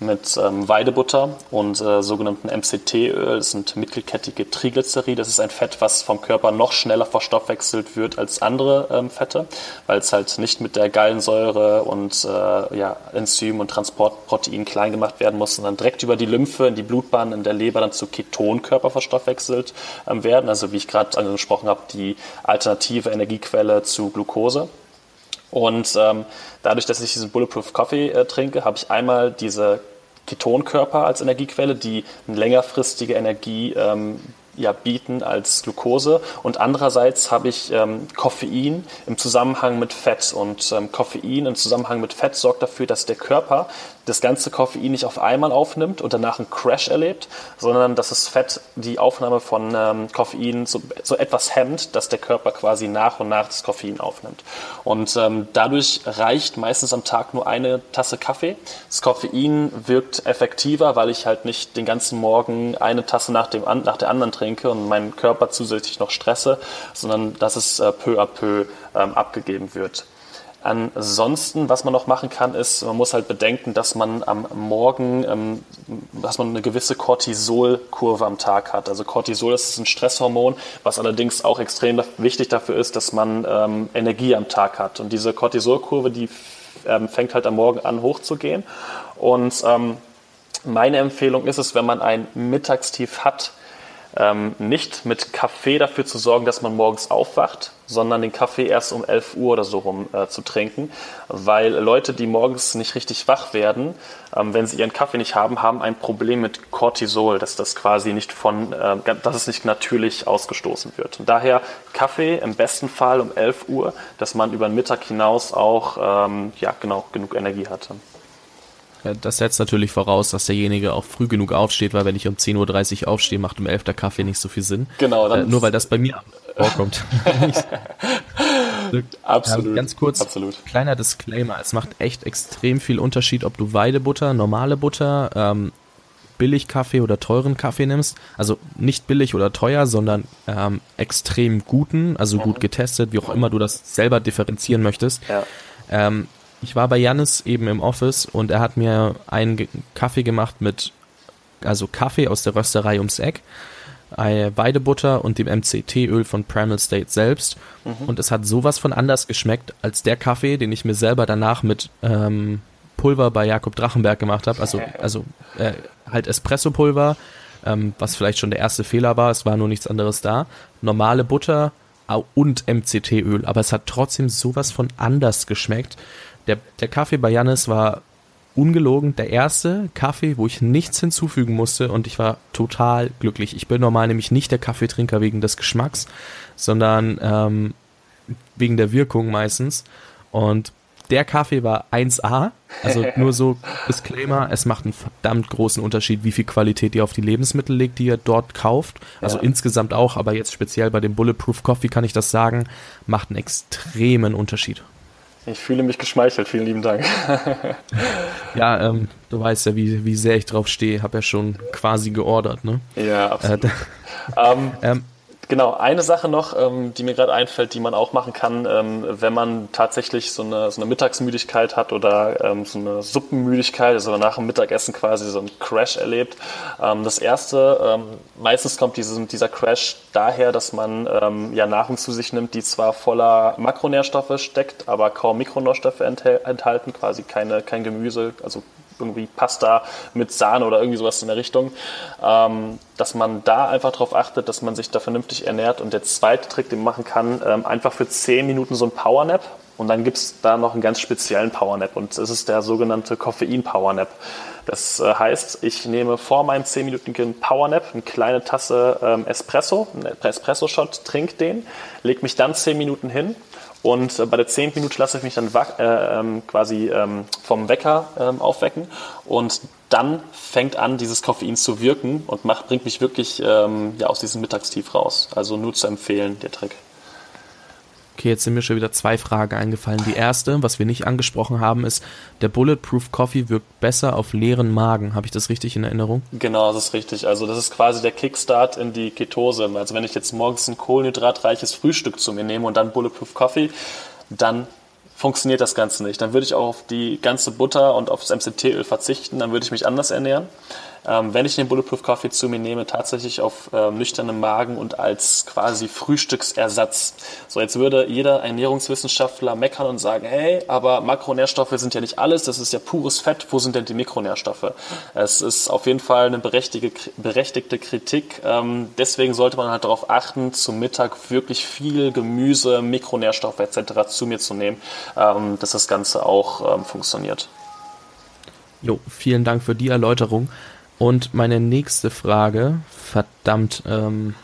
mit ähm, Weidebutter und äh, sogenannten MCT-Öl. Das sind mittelkettige Triglyceride. Das ist ein Fett, was vom Körper noch schneller verstoffwechselt wird als andere ähm, Fette, weil es halt nicht mit der Gallensäure und äh, ja, Enzym und Transportprotein klein gemacht werden muss, sondern direkt über die Lymphe in die Blutbahn in der Leber dann zu Ketonkörper verstoffwechselt ähm, werden. Also wie ich gerade angesprochen habe, die alternative Energiequelle zu Glucose. Und ähm, dadurch, dass ich diesen Bulletproof Coffee äh, trinke, habe ich einmal diese Ketonkörper als Energiequelle, die eine längerfristige Energie ähm, ja, bieten als Glucose und andererseits habe ich ähm, Koffein im Zusammenhang mit Fett und ähm, Koffein im Zusammenhang mit Fett sorgt dafür, dass der Körper das ganze Koffein nicht auf einmal aufnimmt und danach einen Crash erlebt, sondern dass das Fett die Aufnahme von ähm, Koffein so, so, etwas hemmt, dass der Körper quasi nach und nach das Koffein aufnimmt. Und ähm, dadurch reicht meistens am Tag nur eine Tasse Kaffee. Das Koffein wirkt effektiver, weil ich halt nicht den ganzen Morgen eine Tasse nach, dem, nach der anderen trinke trinke und meinen Körper zusätzlich noch stresse, sondern dass es äh, peu à peu ähm, abgegeben wird. Ansonsten, was man noch machen kann, ist, man muss halt bedenken, dass man am Morgen, ähm, dass man eine gewisse Cortisolkurve am Tag hat. Also Cortisol ist ein Stresshormon, was allerdings auch extrem wichtig dafür ist, dass man ähm, Energie am Tag hat. Und diese Cortisolkurve, die ähm, fängt halt am Morgen an hochzugehen. Und ähm, meine Empfehlung ist es, wenn man ein Mittagstief hat, ähm, nicht mit Kaffee dafür zu sorgen, dass man morgens aufwacht, sondern den Kaffee erst um 11 Uhr oder so rum äh, zu trinken, weil Leute, die morgens nicht richtig wach werden, ähm, wenn sie ihren Kaffee nicht haben, haben ein Problem mit Cortisol, dass das quasi nicht von, äh, dass es nicht natürlich ausgestoßen wird. Und daher Kaffee im besten Fall um 11 Uhr, dass man über den Mittag hinaus auch ähm, ja, genau, genug Energie hatte. Das setzt natürlich voraus, dass derjenige auch früh genug aufsteht, weil wenn ich um 10.30 Uhr aufstehe, macht um 11 der Kaffee nicht so viel Sinn. Genau. Äh, nur weil das bei mir vorkommt. absolut. Ja, ganz kurz, absolut. kleiner Disclaimer. Es macht echt extrem viel Unterschied, ob du Weidebutter, normale Butter, ähm, Billigkaffee oder teuren Kaffee nimmst. Also nicht billig oder teuer, sondern ähm, extrem guten, also gut mhm. getestet, wie auch immer du das selber differenzieren möchtest. Ja. Ähm, ich war bei Jannis eben im Office und er hat mir einen Kaffee gemacht mit, also Kaffee aus der Rösterei ums Eck, Weidebutter und dem MCT-Öl von Primal State selbst. Mhm. Und es hat sowas von anders geschmeckt als der Kaffee, den ich mir selber danach mit ähm, Pulver bei Jakob Drachenberg gemacht habe. Also, also äh, halt Espresso-Pulver, ähm, was vielleicht schon der erste Fehler war. Es war nur nichts anderes da. Normale Butter und MCT-Öl, aber es hat trotzdem sowas von anders geschmeckt. Der, der Kaffee bei Jannis war ungelogen der erste Kaffee, wo ich nichts hinzufügen musste und ich war total glücklich. Ich bin normal nämlich nicht der Kaffeetrinker wegen des Geschmacks, sondern ähm, wegen der Wirkung meistens. Und der Kaffee war 1A. Also nur so Disclaimer, es macht einen verdammt großen Unterschied, wie viel Qualität ihr auf die Lebensmittel legt, die ihr dort kauft. Also ja. insgesamt auch, aber jetzt speziell bei dem Bulletproof Coffee kann ich das sagen, macht einen extremen Unterschied. Ich fühle mich geschmeichelt, vielen lieben Dank. ja, ähm, du weißt ja, wie, wie sehr ich drauf stehe, habe ja schon quasi geordert, ne? Ja, absolut. Äh, ähm, ähm, Genau, eine Sache noch, ähm, die mir gerade einfällt, die man auch machen kann, ähm, wenn man tatsächlich so eine, so eine Mittagsmüdigkeit hat oder ähm, so eine Suppenmüdigkeit, also nach dem Mittagessen quasi so einen Crash erlebt. Ähm, das erste, ähm, meistens kommt diese, dieser Crash daher, dass man ähm, ja Nahrung zu sich nimmt, die zwar voller Makronährstoffe steckt, aber kaum Mikronährstoffe enthalten, quasi keine, kein Gemüse, also irgendwie Pasta mit Sahne oder irgendwie sowas in der Richtung, ähm, dass man da einfach darauf achtet, dass man sich da vernünftig ernährt. Und der zweite Trick, den man machen kann, ähm, einfach für 10 Minuten so ein Powernap. Und dann gibt es da noch einen ganz speziellen Powernap und das ist der sogenannte Koffein-Powernap. Das äh, heißt, ich nehme vor meinem 10-minütigen Powernap eine kleine Tasse ähm, Espresso, einen Espresso-Shot, trinke den, lege mich dann 10 Minuten hin und äh, bei der 10. Minute lasse ich mich dann äh, ähm, quasi ähm, vom Wecker ähm, aufwecken. Und dann fängt an, dieses Koffein zu wirken und macht, bringt mich wirklich ähm, ja, aus diesem Mittagstief raus. Also nur zu empfehlen, der Trick. Okay, jetzt sind mir schon wieder zwei Fragen eingefallen. Die erste, was wir nicht angesprochen haben, ist, der Bulletproof Coffee wirkt besser auf leeren Magen. Habe ich das richtig in Erinnerung? Genau, das ist richtig. Also das ist quasi der Kickstart in die Ketose. Also wenn ich jetzt morgens ein kohlenhydratreiches Frühstück zu mir nehme und dann Bulletproof Coffee, dann funktioniert das Ganze nicht. Dann würde ich auch auf die ganze Butter und auf das MCT-Öl verzichten, dann würde ich mich anders ernähren ähm, wenn ich den Bulletproof Coffee zu mir nehme, tatsächlich auf äh, nüchternem Magen und als quasi Frühstücksersatz. So, jetzt würde jeder Ernährungswissenschaftler meckern und sagen, hey, aber Makronährstoffe sind ja nicht alles, das ist ja pures Fett, wo sind denn die Mikronährstoffe? Es ist auf jeden Fall eine berechtigte, berechtigte Kritik. Ähm, deswegen sollte man halt darauf achten, zum Mittag wirklich viel Gemüse, Mikronährstoffe etc. zu mir zu nehmen, ähm, dass das Ganze auch ähm, funktioniert. Jo, vielen Dank für die Erläuterung. Und meine nächste Frage, verdammt, ähm,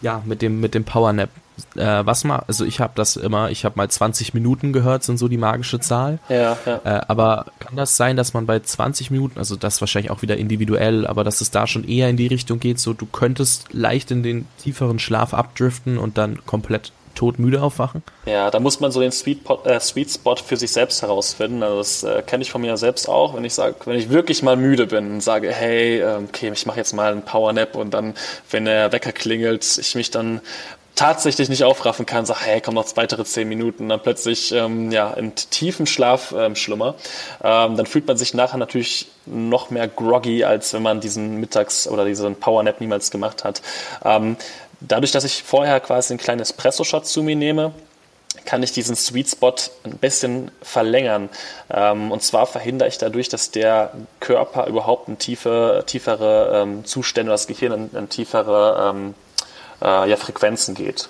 ja, mit dem, mit dem Powernap. Äh, was mal, also ich habe das immer, ich habe mal 20 Minuten gehört, sind so die magische Zahl. Ja, ja. Äh, aber kann das sein, dass man bei 20 Minuten, also das wahrscheinlich auch wieder individuell, aber dass es da schon eher in die Richtung geht, so du könntest leicht in den tieferen Schlaf abdriften und dann komplett todmüde aufwachen? Ja, da muss man so den Sweet, äh, Sweet Spot für sich selbst herausfinden. Also das äh, kenne ich von mir selbst auch, wenn ich sage, wenn ich wirklich mal müde bin und sage, hey, äh, okay, ich mache jetzt mal einen Power Nap und dann, wenn der Wecker klingelt, ich mich dann tatsächlich nicht aufraffen kann, sage, hey, komm noch weitere zehn Minuten, dann plötzlich ähm, ja, in tiefen Schlaf ähm, schlummer, ähm, dann fühlt man sich nachher natürlich noch mehr groggy, als wenn man diesen Mittags- oder diesen Power Nap niemals gemacht hat. Ähm, Dadurch, dass ich vorher quasi einen kleinen Espresso-Shot zu mir nehme, kann ich diesen Sweet Spot ein bisschen verlängern. Ähm, und zwar verhindere ich dadurch, dass der Körper überhaupt in tiefe, tiefere ähm, Zustände, das Gehirn in, in tiefere ähm, äh, ja, Frequenzen geht.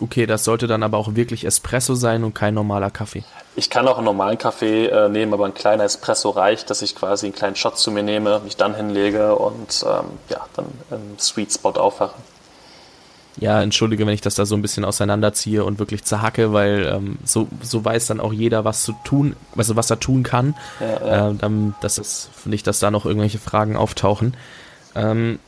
Okay, das sollte dann aber auch wirklich Espresso sein und kein normaler Kaffee. Ich kann auch einen normalen Kaffee äh, nehmen, aber ein kleiner Espresso reicht, dass ich quasi einen kleinen Shot zu mir nehme, mich dann hinlege und ähm, ja, dann im Sweet Spot aufwache. Ja, entschuldige, wenn ich das da so ein bisschen auseinanderziehe und wirklich zerhacke, weil ähm, so, so weiß dann auch jeder, was zu tun, also was er tun kann. Ja, ja. Äh, dann, das ist nicht, dass da noch irgendwelche Fragen auftauchen. Ähm,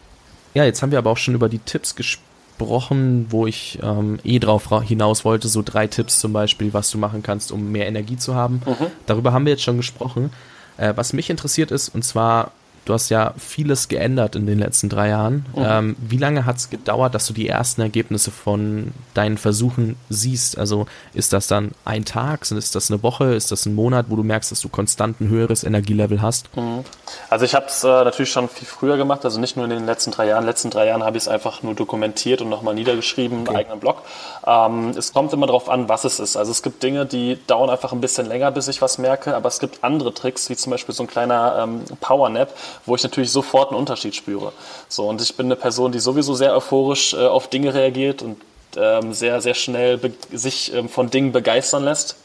ja, jetzt haben wir aber auch schon über die Tipps gesprochen besprochen, wo ich ähm, eh drauf hinaus wollte, so drei Tipps zum Beispiel, was du machen kannst, um mehr Energie zu haben. Mhm. Darüber haben wir jetzt schon gesprochen. Äh, was mich interessiert ist, und zwar Du hast ja vieles geändert in den letzten drei Jahren. Mhm. Ähm, wie lange hat es gedauert, dass du die ersten Ergebnisse von deinen Versuchen siehst? Also ist das dann ein Tag? Ist das eine Woche? Ist das ein Monat, wo du merkst, dass du konstant ein höheres Energielevel hast? Mhm. Also ich habe es äh, natürlich schon viel früher gemacht, also nicht nur in den letzten drei Jahren. In den letzten drei Jahren habe ich es einfach nur dokumentiert und nochmal niedergeschrieben okay. im eigenen Blog. Ähm, es kommt immer darauf an, was es ist. Also es gibt Dinge, die dauern einfach ein bisschen länger, bis ich was merke, aber es gibt andere Tricks, wie zum Beispiel so ein kleiner ähm, Power Nap, wo ich natürlich sofort einen Unterschied spüre. So, und ich bin eine Person, die sowieso sehr euphorisch äh, auf Dinge reagiert und ähm, sehr, sehr schnell sich ähm, von Dingen begeistern lässt.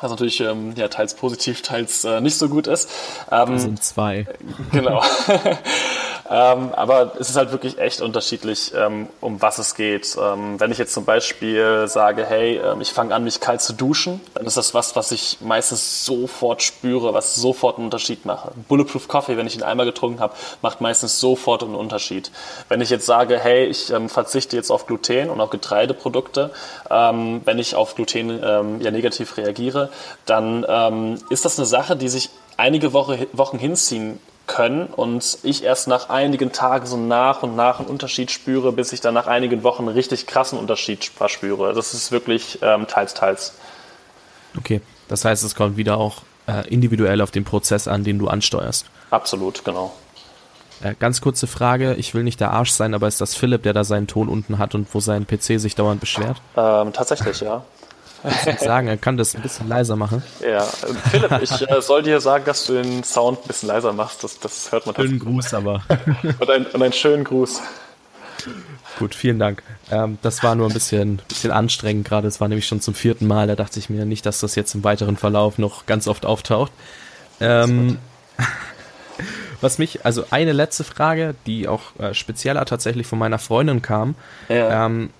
Was natürlich ähm, ja, teils positiv, teils äh, nicht so gut ist. Ähm, das sind zwei. Genau. Ähm, aber es ist halt wirklich echt unterschiedlich, ähm, um was es geht. Ähm, wenn ich jetzt zum Beispiel sage, hey, ähm, ich fange an, mich kalt zu duschen, dann ist das was, was ich meistens sofort spüre, was sofort einen Unterschied macht. Bulletproof Coffee, wenn ich ihn einmal getrunken habe, macht meistens sofort einen Unterschied. Wenn ich jetzt sage, hey, ich ähm, verzichte jetzt auf Gluten und auf Getreideprodukte, ähm, wenn ich auf Gluten ja negativ reagiere, dann ist das eine Sache, die sich einige Woche, Wochen hinziehen können und ich erst nach einigen Tagen so nach und nach einen Unterschied spüre, bis ich dann nach einigen Wochen einen richtig krassen Unterschied verspüre. Das ist wirklich ähm, teils, teils. Okay, das heißt, es kommt wieder auch äh, individuell auf den Prozess an, den du ansteuerst. Absolut, genau. Äh, ganz kurze Frage, ich will nicht der Arsch sein, aber ist das Philipp, der da seinen Ton unten hat und wo sein PC sich dauernd beschwert? Ähm, tatsächlich, ja. Ich sagen, er kann das ein bisschen leiser machen. Ja, Philipp, ich äh, soll dir sagen, dass du den Sound ein bisschen leiser machst. Das, das hört man Schönen Gruß aber. und, ein, und einen schönen Gruß. Gut, vielen Dank. Ähm, das war nur ein bisschen, bisschen anstrengend gerade. Es war nämlich schon zum vierten Mal. Da dachte ich mir nicht, dass das jetzt im weiteren Verlauf noch ganz oft auftaucht. Ähm, was mich, also eine letzte Frage, die auch äh, spezieller tatsächlich von meiner Freundin kam. Ja. Ähm,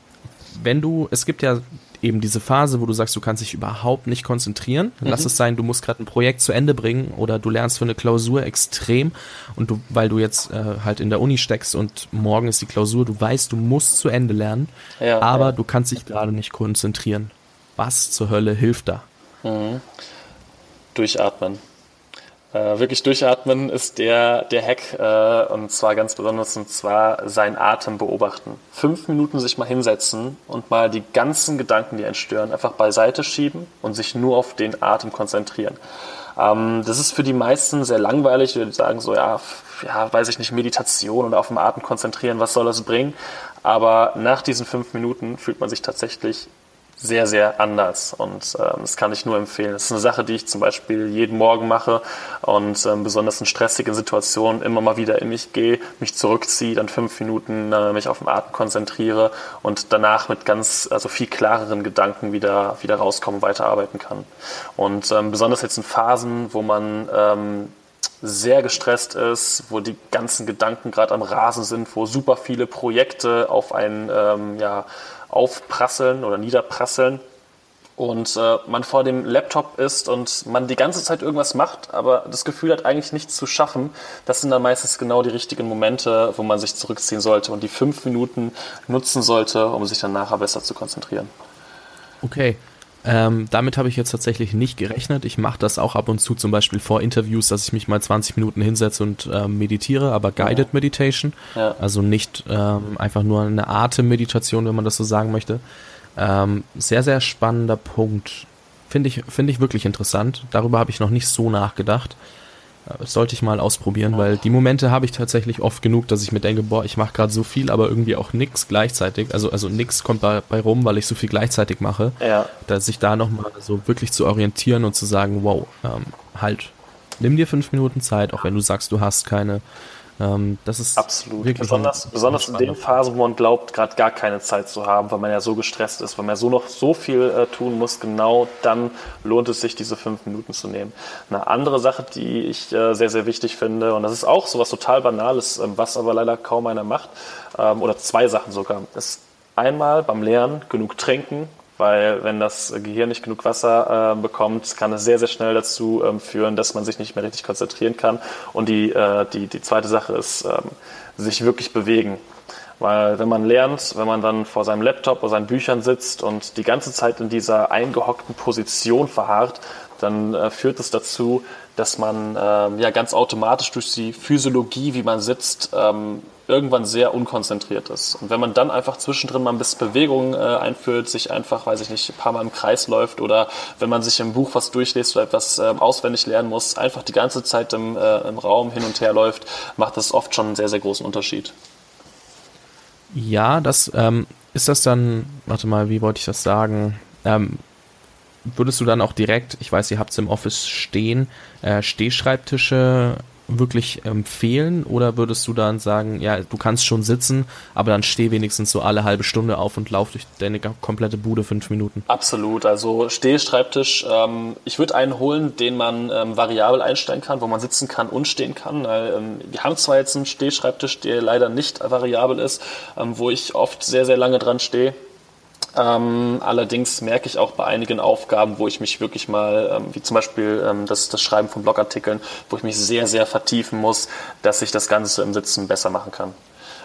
wenn du, es gibt ja eben diese Phase, wo du sagst, du kannst dich überhaupt nicht konzentrieren. Mhm. Lass es sein, du musst gerade ein Projekt zu Ende bringen oder du lernst für eine Klausur extrem und du, weil du jetzt äh, halt in der Uni steckst und morgen ist die Klausur, du weißt, du musst zu Ende lernen, ja, aber ja. du kannst dich gerade nicht konzentrieren. Was zur Hölle hilft da? Mhm. Durchatmen. Äh, wirklich durchatmen ist der, der Hack äh, und zwar ganz besonders und zwar sein Atem beobachten. Fünf Minuten sich mal hinsetzen und mal die ganzen Gedanken, die einen stören, einfach beiseite schieben und sich nur auf den Atem konzentrieren. Ähm, das ist für die meisten sehr langweilig. Wir sagen so, ja, ja, weiß ich nicht, Meditation oder auf den Atem konzentrieren, was soll das bringen? Aber nach diesen fünf Minuten fühlt man sich tatsächlich sehr, sehr anders. Und ähm, das kann ich nur empfehlen. Das ist eine Sache, die ich zum Beispiel jeden Morgen mache und ähm, besonders in stressigen Situationen immer mal wieder in mich gehe, mich zurückziehe, dann fünf Minuten äh, mich auf den Atem konzentriere und danach mit ganz, also viel klareren Gedanken wieder, wieder rauskommen, weiterarbeiten kann. Und ähm, besonders jetzt in Phasen, wo man ähm, sehr gestresst ist, wo die ganzen Gedanken gerade am Rasen sind, wo super viele Projekte auf einen ähm, ja, aufprasseln oder niederprasseln. Und äh, man vor dem Laptop ist und man die ganze Zeit irgendwas macht, aber das Gefühl hat eigentlich nichts zu schaffen, das sind dann meistens genau die richtigen Momente, wo man sich zurückziehen sollte und die fünf Minuten nutzen sollte, um sich dann nachher besser zu konzentrieren. Okay, ähm, damit habe ich jetzt tatsächlich nicht gerechnet. Ich mache das auch ab und zu zum Beispiel vor Interviews, dass ich mich mal 20 Minuten hinsetze und ähm, meditiere, aber Guided ja. Meditation. Ja. Also nicht ähm, einfach nur eine Atemmeditation, wenn man das so sagen möchte. Ähm, sehr, sehr spannender Punkt. Finde ich, finde ich wirklich interessant. Darüber habe ich noch nicht so nachgedacht. Das sollte ich mal ausprobieren, weil die Momente habe ich tatsächlich oft genug, dass ich mir denke, boah, ich mache gerade so viel, aber irgendwie auch nichts gleichzeitig. Also, also nichts kommt dabei rum, weil ich so viel gleichzeitig mache. Ja. Dass sich da nochmal so wirklich zu orientieren und zu sagen, wow, ähm, halt, nimm dir fünf Minuten Zeit, auch wenn du sagst, du hast keine ähm, das ist absolut besonders, besonders in den Phasen, wo man glaubt, gerade gar keine Zeit zu haben, weil man ja so gestresst ist, weil man so noch so viel äh, tun muss. Genau dann lohnt es sich, diese fünf Minuten zu nehmen. Eine andere Sache, die ich äh, sehr sehr wichtig finde, und das ist auch so was total Banales, äh, was aber leider kaum einer macht, ähm, oder zwei Sachen sogar, ist einmal beim Lernen genug trinken weil wenn das Gehirn nicht genug Wasser äh, bekommt, kann es sehr, sehr schnell dazu ähm, führen, dass man sich nicht mehr richtig konzentrieren kann. Und die, äh, die, die zweite Sache ist, ähm, sich wirklich bewegen. Weil wenn man lernt, wenn man dann vor seinem Laptop oder seinen Büchern sitzt und die ganze Zeit in dieser eingehockten Position verharrt, dann äh, führt es dazu, dass man ähm, ja ganz automatisch durch die Physiologie, wie man sitzt, ähm, irgendwann sehr unkonzentriert ist. Und wenn man dann einfach zwischendrin mal ein bisschen Bewegung äh, einführt, sich einfach, weiß ich nicht, ein paar Mal im Kreis läuft oder wenn man sich im Buch was durchliest oder etwas äh, auswendig lernen muss, einfach die ganze Zeit im, äh, im Raum hin und her läuft, macht das oft schon einen sehr, sehr großen Unterschied. Ja, das ähm, ist das dann, warte mal, wie wollte ich das sagen? Ähm, würdest du dann auch direkt, ich weiß, ihr habt es im Office stehen, äh, Stehschreibtische wirklich empfehlen oder würdest du dann sagen, ja, du kannst schon sitzen, aber dann steh wenigstens so alle halbe Stunde auf und lauf durch deine komplette Bude fünf Minuten? Absolut, also Stehschreibtisch, ähm, ich würde einen holen, den man ähm, variabel einstellen kann, wo man sitzen kann und stehen kann. Ähm, wir haben zwar jetzt einen Stehschreibtisch, der leider nicht variabel ist, ähm, wo ich oft sehr, sehr lange dran stehe ähm, allerdings merke ich auch bei einigen Aufgaben, wo ich mich wirklich mal, ähm, wie zum Beispiel ähm, das, das Schreiben von Blogartikeln, wo ich mich sehr, sehr vertiefen muss, dass ich das Ganze im Sitzen besser machen kann.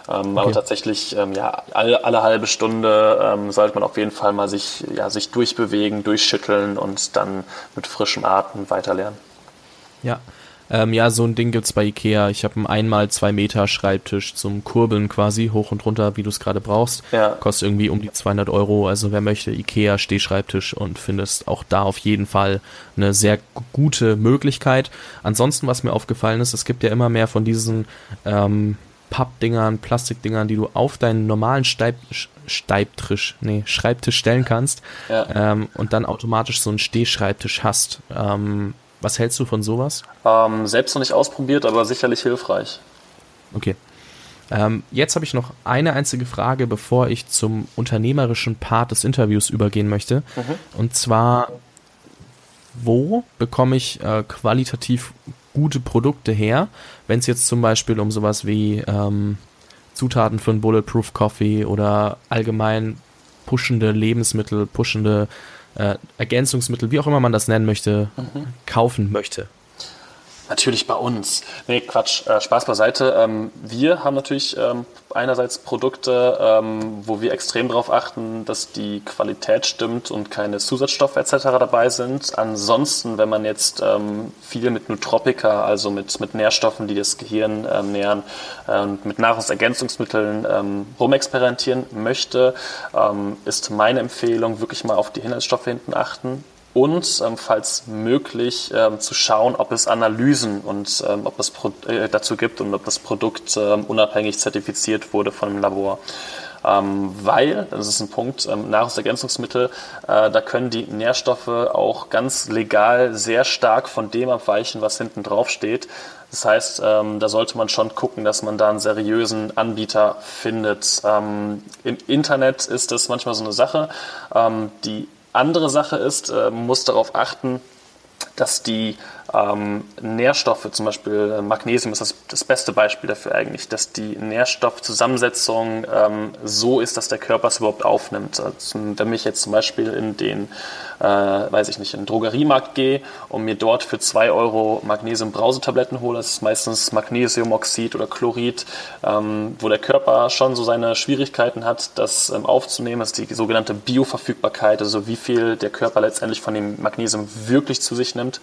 Ähm, okay. Aber tatsächlich, ähm, ja, alle, alle halbe Stunde ähm, sollte man auf jeden Fall mal sich, ja, sich durchbewegen, durchschütteln und dann mit frischem Atem weiterlernen. Ja, Ähm, ja, so ein Ding gibt's bei Ikea. Ich habe einen einmal zwei Meter Schreibtisch zum Kurbeln quasi, hoch und runter, wie du es gerade brauchst. Ja. Kostet irgendwie um die 200 Euro. Also wer möchte, Ikea Stehschreibtisch und findest auch da auf jeden Fall eine sehr gute Möglichkeit. Ansonsten, was mir aufgefallen ist, es gibt ja immer mehr von diesen ähm, Pappdingern, Plastikdingern, die du auf deinen normalen Steib, Steibtisch, nee, Schreibtisch stellen kannst ja. ähm, und dann automatisch so einen Stehschreibtisch hast. Ähm, was hältst du von sowas? Ähm, selbst noch nicht ausprobiert, aber sicherlich hilfreich. Okay. Ähm, jetzt habe ich noch eine einzige Frage, bevor ich zum unternehmerischen Part des Interviews übergehen möchte. Mhm. Und zwar, wo bekomme ich äh, qualitativ gute Produkte her, wenn es jetzt zum Beispiel um sowas wie ähm, Zutaten für einen Bulletproof Coffee oder allgemein pushende Lebensmittel, pushende äh, Ergänzungsmittel, wie auch immer man das nennen möchte, mhm. kaufen möchte. Natürlich bei uns. Nee, Quatsch, äh, Spaß beiseite. Ähm, wir haben natürlich ähm, einerseits Produkte, ähm, wo wir extrem darauf achten, dass die Qualität stimmt und keine Zusatzstoffe etc. dabei sind. Ansonsten, wenn man jetzt ähm, viel mit Nutropika, also mit, mit Nährstoffen, die das Gehirn ähm, nähern, äh, und mit Nahrungsergänzungsmitteln ähm, rumexperimentieren möchte, ist meine Empfehlung, wirklich mal auf die Inhaltsstoffe hinten achten und, ähm, falls möglich, ähm, zu schauen, ob es Analysen und ähm, ob es Pro äh, dazu gibt und ob das Produkt ähm, unabhängig zertifiziert wurde von einem Labor. Ähm, weil, das ist ein Punkt, ähm, Nahrungsergänzungsmittel, äh, da können die Nährstoffe auch ganz legal sehr stark von dem abweichen, was hinten drauf steht. Das heißt, da sollte man schon gucken, dass man da einen seriösen Anbieter findet. Im Internet ist das manchmal so eine Sache. die andere Sache ist, äh, man muss darauf achten, dass die ähm, Nährstoffe, zum Beispiel äh, Magnesium ist das, das beste Beispiel dafür eigentlich, dass die Nährstoffzusammensetzung ähm, so ist, dass der Körper es überhaupt aufnimmt. Also, wenn ich jetzt zum Beispiel in den, äh, weiß ich nicht, in den Drogeriemarkt gehe und mir dort für 2 Euro Magnesium-Brausetabletten hole, das ist meistens Magnesiumoxid oder Chlorid, ähm, wo der Körper schon so seine Schwierigkeiten hat, das ähm, aufzunehmen, das ist die sogenannte Bioverfügbarkeit, also wie viel der Körper letztendlich von dem Magnesium wirklich zu sich nimmt.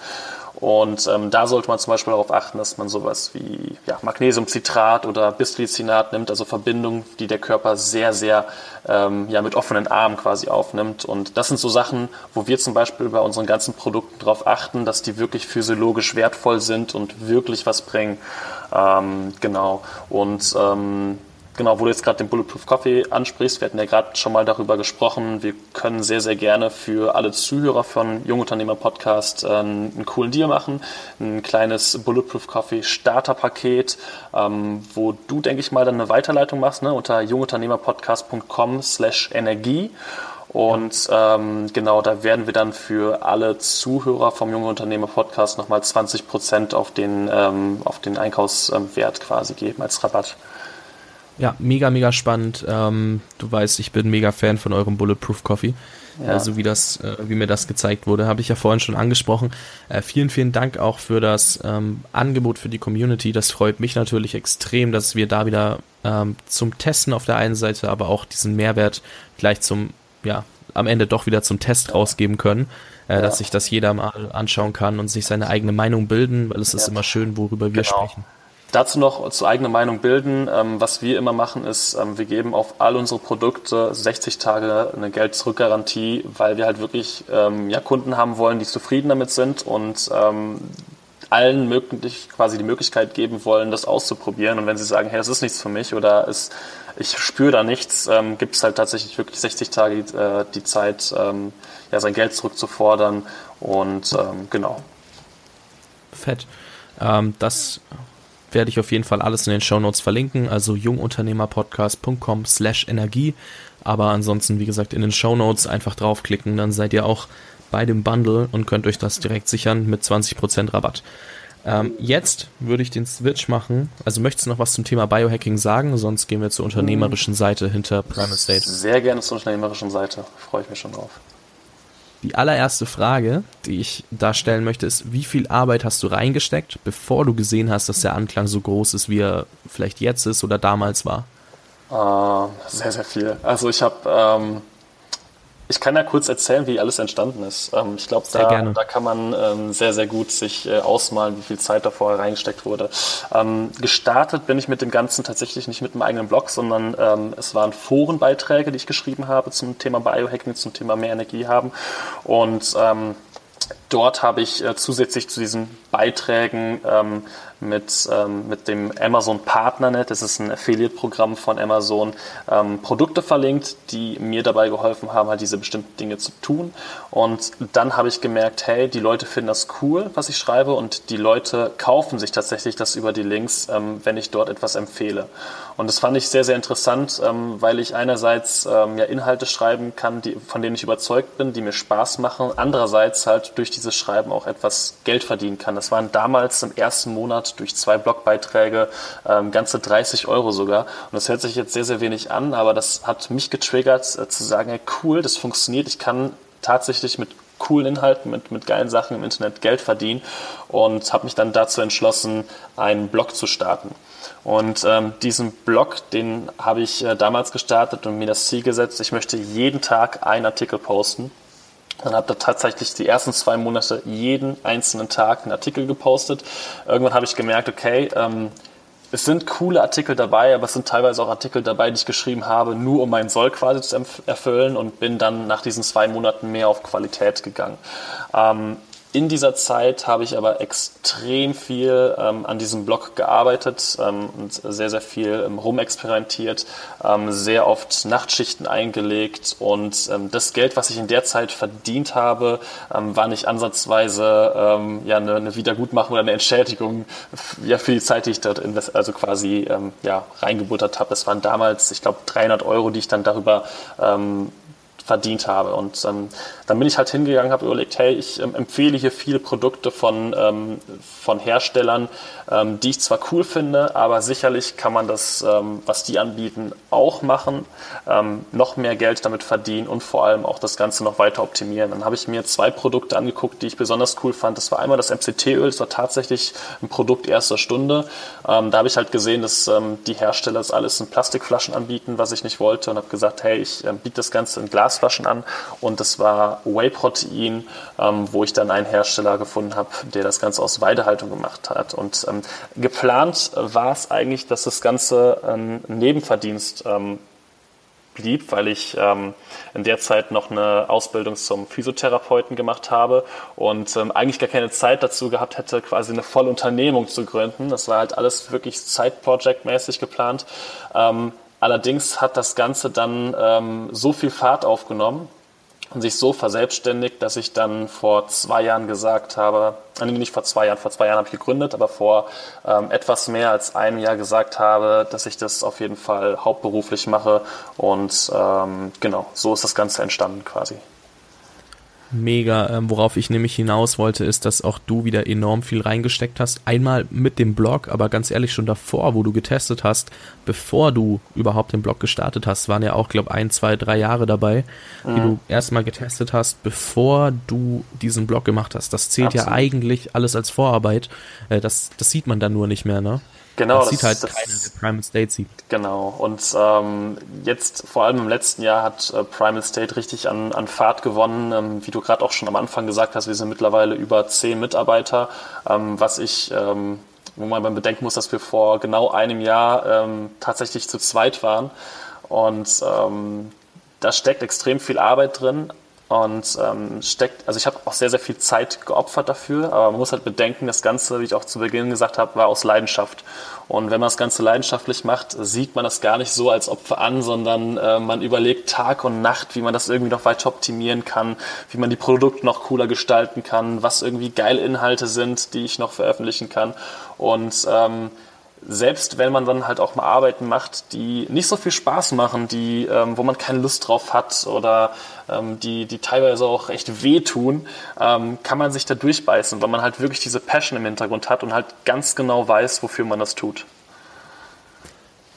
Und ähm, da sollte man zum Beispiel darauf achten, dass man sowas wie ja, Magnesiumcitrat oder Bisglycinat nimmt, also Verbindungen, die der Körper sehr, sehr ähm, ja, mit offenen Armen quasi aufnimmt. Und das sind so Sachen, wo wir zum Beispiel bei unseren ganzen Produkten darauf achten, dass die wirklich physiologisch wertvoll sind und wirklich was bringen. Ähm, genau. Und ähm, genau, wo du jetzt gerade den Bulletproof Coffee ansprichst, wir hatten ja gerade schon mal darüber gesprochen, wir können sehr, sehr gerne für alle Zuhörer von Jungunternehmer Podcast äh, einen coolen Deal machen, ein kleines Bulletproof Coffee Starterpaket, ähm, wo du, denke ich mal, dann eine Weiterleitung machst, ne, unter jungunternehmerpodcast.com slash Energie. Und ähm, genau, da werden wir dann für alle Zuhörer vom Junge Unternehmer Podcast nochmal 20 Prozent auf den, ähm, auf den Einkaufswert quasi geben als Rabatt. Ja, mega, mega spannend. Ähm, du weißt, ich bin mega Fan von eurem Bulletproof Coffee. Ja. Also wie das, äh, wie mir das gezeigt wurde, habe ich ja vorhin schon angesprochen. Äh, vielen, vielen Dank auch für das ähm, Angebot für die Community. Das freut mich natürlich extrem, dass wir da wieder ähm, zum Testen auf der einen Seite, aber auch diesen Mehrwert gleich zum, ja, am Ende doch wieder zum Test rausgeben können, äh, ja. dass sich das jeder mal anschauen kann und sich seine eigene Meinung bilden, weil es ist immer schön, worüber wir genau. sprechen. Dazu noch zur eigenen Meinung bilden. Ähm, was wir immer machen, ist, ähm, wir geben auf all unsere Produkte 60 Tage eine Geld-Zurück-Garantie, weil wir halt wirklich ähm, ja, Kunden haben wollen, die zufrieden damit sind und ähm, allen möglich quasi die Möglichkeit geben wollen, das auszuprobieren. Und wenn sie sagen, hey, das ist nichts für mich oder ist, ich spüre da nichts, ähm, gibt es halt tatsächlich wirklich 60 Tage äh, die Zeit, ähm, ja, sein Geld zurückzufordern. Und genau. Fett. das werde ich auf jeden Fall alles in den Show Notes verlinken, also jungunternehmerpodcast.com slash Energie. Aber ansonsten, wie gesagt, in den Show Notes einfach draufklicken, dann seid ihr auch bei dem Bundle und könnt euch das direkt sichern mit 20% Rabatt. Ähm, jetzt würde ich den Switch machen. Also möchtest du noch was zum Thema Biohacking sagen? Sonst gehen wir zur unternehmerischen Seite hinter Primal State. Sehr gerne zur unternehmerischen Seite. Freue ich mich schon drauf. Die allererste Frage, die ich da stellen möchte, ist, wie viel Arbeit hast du reingesteckt, bevor du gesehen hast, dass der Anklang so groß ist, wie er vielleicht jetzt ist oder damals war? Uh, sehr, sehr viel. Also ich habe ähm, Ich kann ja kurz erzählen, wie alles entstanden ist. Ähm, ich glaube, da, da, kann man ähm, sehr, sehr gut sich äh, ausmalen, wie viel Zeit da vorher reingesteckt wurde. Ähm, gestartet bin ich mit dem Ganzen tatsächlich nicht mit einem eigenen Blog, sondern es waren Forenbeiträge, die ich geschrieben habe zum Thema Biohacking, zum Thema mehr Energie haben. Und dort habe ich äh, zusätzlich zu diesen Beiträgen mit, ähm, mit dem Amazon Partnernet, das ist ein Affiliate-Programm von Amazon, ähm, Produkte verlinkt, die mir dabei geholfen haben, halt diese bestimmten Dinge zu tun. Und dann habe ich gemerkt, hey, die Leute finden das cool, was ich schreibe und die Leute kaufen sich tatsächlich das über die Links, ähm, wenn ich dort etwas empfehle. Und das fand ich sehr, sehr interessant, ähm, weil ich einerseits ähm, ja Inhalte schreiben kann, die, von denen ich überzeugt bin, die mir Spaß machen, andererseits halt durch dieses Schreiben auch etwas Geld verdienen kann. Das waren damals im ersten Monat durch zwei Blogbeiträge ähm, ganze 30 Euro sogar. Und das hört sich jetzt sehr, sehr wenig an, aber das hat mich getriggert, äh, zu sagen, hey, cool, das funktioniert. Ich kann tatsächlich mit coolen Inhalten, mit, mit geilen Sachen im Internet Geld verdienen und habe mich dann dazu entschlossen, einen Blog zu starten. Und ähm, diesen Blog, den habe ich äh, damals gestartet und mir das Ziel gesetzt, ich möchte jeden Tag einen Artikel posten. Dann habe ich tatsächlich die ersten zwei Monate jeden einzelnen Tag einen Artikel gepostet. Irgendwann habe ich gemerkt, okay, ähm, es sind coole Artikel dabei, aber es sind teilweise auch Artikel dabei, die ich geschrieben habe, nur um meinen Soll quasi zu erfüllen und bin dann nach diesen zwei Monaten mehr auf Qualität gegangen. Ähm, in dieser Zeit habe ich aber extrem viel ähm, an diesem Blog gearbeitet ähm, und sehr, sehr viel ähm, rumexperimentiert, ähm, sehr oft Nachtschichten eingelegt und ähm, das Geld, was ich in der Zeit verdient habe, ähm, war nicht ansatzweise ja, eine, eine, Wiedergutmachung oder eine Entschädigung ja, für die Zeit, die ich dort also quasi ja, reingebuttert habe. Das waren damals, ich glaube, 300 Euro, die ich dann darüber verdient habe. Und ähm, dann bin ich halt hingegangen, habe überlegt, hey, ich ähm, empfehle hier viele Produkte von, ähm, von Herstellern, ähm, die ich zwar cool finde, aber sicherlich kann man das, ähm, was die anbieten, auch machen, ähm, noch mehr Geld damit verdienen und vor allem auch das Ganze noch weiter optimieren. Dann habe ich mir zwei Produkte angeguckt, die ich besonders cool fand. Das war einmal das MCT-Öl, das war tatsächlich ein Produkt erster Stunde. da habe ich halt gesehen, dass die Hersteller das alles in Plastikflaschen anbieten, was ich nicht wollte und habe gesagt, hey, ich biete das Ganze in Glas Glasflaschen an und das war Whey-Protein, ähm, wo ich dann einen Hersteller gefunden habe, der das Ganze aus Weidehaltung gemacht hat. Und ähm, geplant war es eigentlich, dass das Ganze ein Nebenverdienst ähm, blieb, weil ich ähm, in der Zeit noch eine Ausbildung zum Physiotherapeuten gemacht habe und ähm, eigentlich gar keine Zeit dazu gehabt hätte, quasi eine Vollunternehmung zu gründen. Das war halt alles wirklich Side-Project-mäßig geplant. Ähm, Allerdings hat das Ganze dann ähm, so viel Fahrt aufgenommen sich so verselbstständigt, dass ich dann vor zwei Jahren gesagt habe, äh, nicht vor zwei Jahren, vor zwei Jahren habe ich gegründet, aber vor ähm, etwas mehr als einem Jahr gesagt habe, dass ich das auf jeden Fall hauptberuflich mache. Und ähm, genau, so ist das Ganze entstanden quasi mega. Ähm, worauf ich nämlich hinaus wollte, ist, dass auch du wieder enorm viel reingesteckt hast. Einmal mit dem Blog, aber ganz ehrlich schon davor, wo du getestet hast, bevor du überhaupt den Blog gestartet hast, waren ja auch, glaube ein, zwei, drei Jahre dabei, mhm. die du erstmal getestet hast, bevor du diesen Blog gemacht hast. Das zählt Absolut. ja eigentlich alles als Vorarbeit. Äh, das, das sieht man dann nur nicht mehr, ne? Genau, das, das sieht halt das, keiner, der Primal State sieht. Genau. Und ähm, jetzt, vor allem im letzten Jahr, hat äh, Primal State richtig an, an Fahrt gewonnen. Ähm, wie du gerade auch schon am Anfang gesagt hast, wir sind mittlerweile über zehn Mitarbeiter, ähm, was ich, ähm, wo man beim bedenken muss, dass wir vor genau einem Jahr ähm, tatsächlich zu zweit waren. Und ähm, da steckt extrem viel Arbeit drin, und ähm, steckt, also ich habe auch sehr, sehr viel Zeit geopfert dafür, aber man muss halt bedenken, das Ganze, wie ich auch zu Beginn gesagt habe, war aus Leidenschaft. Und wenn man das Ganze leidenschaftlich macht, sieht man das gar nicht so als Opfer an, sondern äh, man überlegt Tag und Nacht, wie man das irgendwie noch weiter optimieren kann, wie man die Produkte noch cooler gestalten kann, was irgendwie geile Inhalte sind, die ich noch veröffentlichen kann. Und ähm, selbst wenn man dann halt auch mal Arbeiten macht, die nicht so viel Spaß machen, die, ähm, wo man keine Lust drauf hat oder ähm, die, die teilweise auch echt wehtun, ähm, kann man sich da durchbeißen, weil man halt wirklich diese Passion im Hintergrund hat und halt ganz genau weiß, wofür man das tut.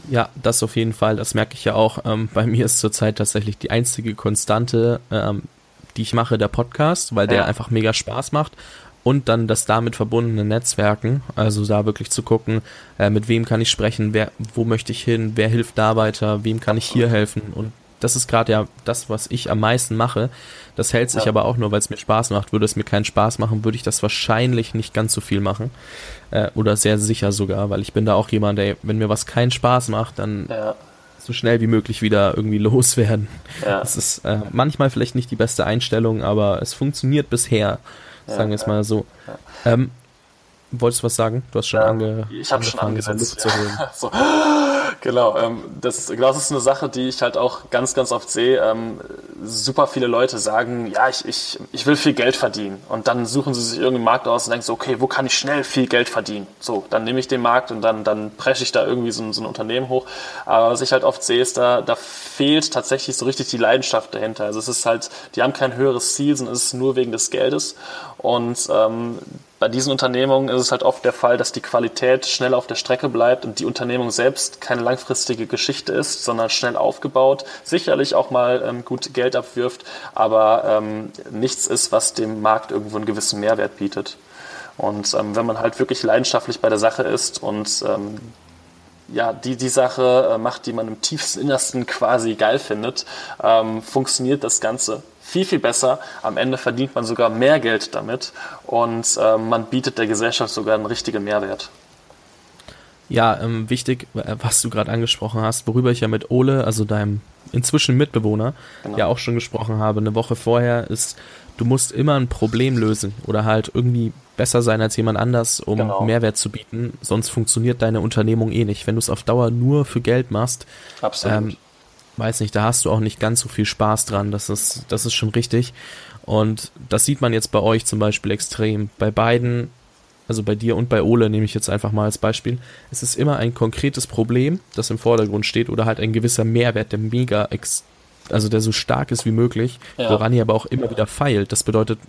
Ja, das auf jeden Fall, das merke ich ja auch. Ähm, bei mir ist zurzeit tatsächlich die einzige Konstante, ähm, die ich mache, der Podcast, weil der einfach mega Spaß macht und dann das damit verbundene Netzwerken, also da wirklich zu gucken, äh, mit wem kann ich sprechen, wer, wo möchte ich hin, wer hilft da weiter, wem kann ich hier helfen und das ist gerade ja das, was ich am meisten mache. Das hält sich ja. aber auch nur, weil es mir Spaß macht. Würde es mir keinen Spaß machen, würde ich das wahrscheinlich nicht ganz so viel machen. Äh, oder sehr sicher sogar, weil ich bin da auch jemand, der, wenn mir was keinen Spaß macht, dann ja. so schnell wie möglich wieder irgendwie loswerden. Ja. Das ist äh, manchmal vielleicht nicht die beste Einstellung, aber es funktioniert bisher, sagen wir es mal so. Ähm, wolltest du was sagen? Du hast schon ange ich angefangen, schon angesetzt, so Luft ja. zu holen. so. Genau, ähm, das, das ist eine Sache, die ich halt auch ganz, ganz oft sehe. Ähm, super viele Leute sagen, ja, ich, ich, ich will viel Geld verdienen. Und dann suchen sie sich irgendeinen Markt aus und denken so, okay, wo kann ich schnell viel Geld verdienen? So, dann nehme ich den Markt und dann, dann presche ich da irgendwie so, so ein Unternehmen hoch. Aber was ich halt oft sehe, ist, da, da fehlt tatsächlich so richtig die Leidenschaft dahinter. Also es ist halt, die haben kein höheres Ziel, sondern es ist nur wegen des Geldes. Und ähm, bei diesen Unternehmungen ist es halt oft der Fall, dass die Qualität schnell auf der Strecke bleibt und die Unternehmung selbst keine langfristige Geschichte ist, sondern schnell aufgebaut, sicherlich auch mal ähm, gut Geld abwirft, aber ähm, nichts ist, was dem Markt irgendwo einen gewissen Mehrwert bietet. Und ähm, wenn man halt wirklich leidenschaftlich bei der Sache ist und ähm, ja, die, die Sache äh, macht, die man im tiefsten Innersten quasi geil findet, ähm, funktioniert das Ganze viel, viel besser. Am Ende verdient man sogar mehr Geld damit und äh, man bietet der Gesellschaft sogar einen richtigen Mehrwert. Ja, ähm, wichtig, äh, was du gerade angesprochen hast, worüber ich ja mit Ole, also deinem inzwischen Mitbewohner, genau. ja auch schon gesprochen habe, eine Woche vorher, ist, du musst immer ein Problem lösen oder halt irgendwie besser sein als jemand anders, um genau. Mehrwert zu bieten. Sonst funktioniert deine Unternehmung eh nicht. Wenn du es auf Dauer nur für Geld machst, ähm, weiß nicht, da hast du auch nicht ganz so viel Spaß dran. Das ist, das ist schon richtig. Und das sieht man jetzt bei euch zum Beispiel extrem. Bei beiden, also bei dir und bei Ole nehme ich jetzt einfach mal als Beispiel. Es ist immer ein konkretes Problem, das im Vordergrund steht oder halt ein gewisser Mehrwert, der mega, also der so stark ist wie möglich, ja. woran ihr aber auch immer wieder feilt. Das bedeutet,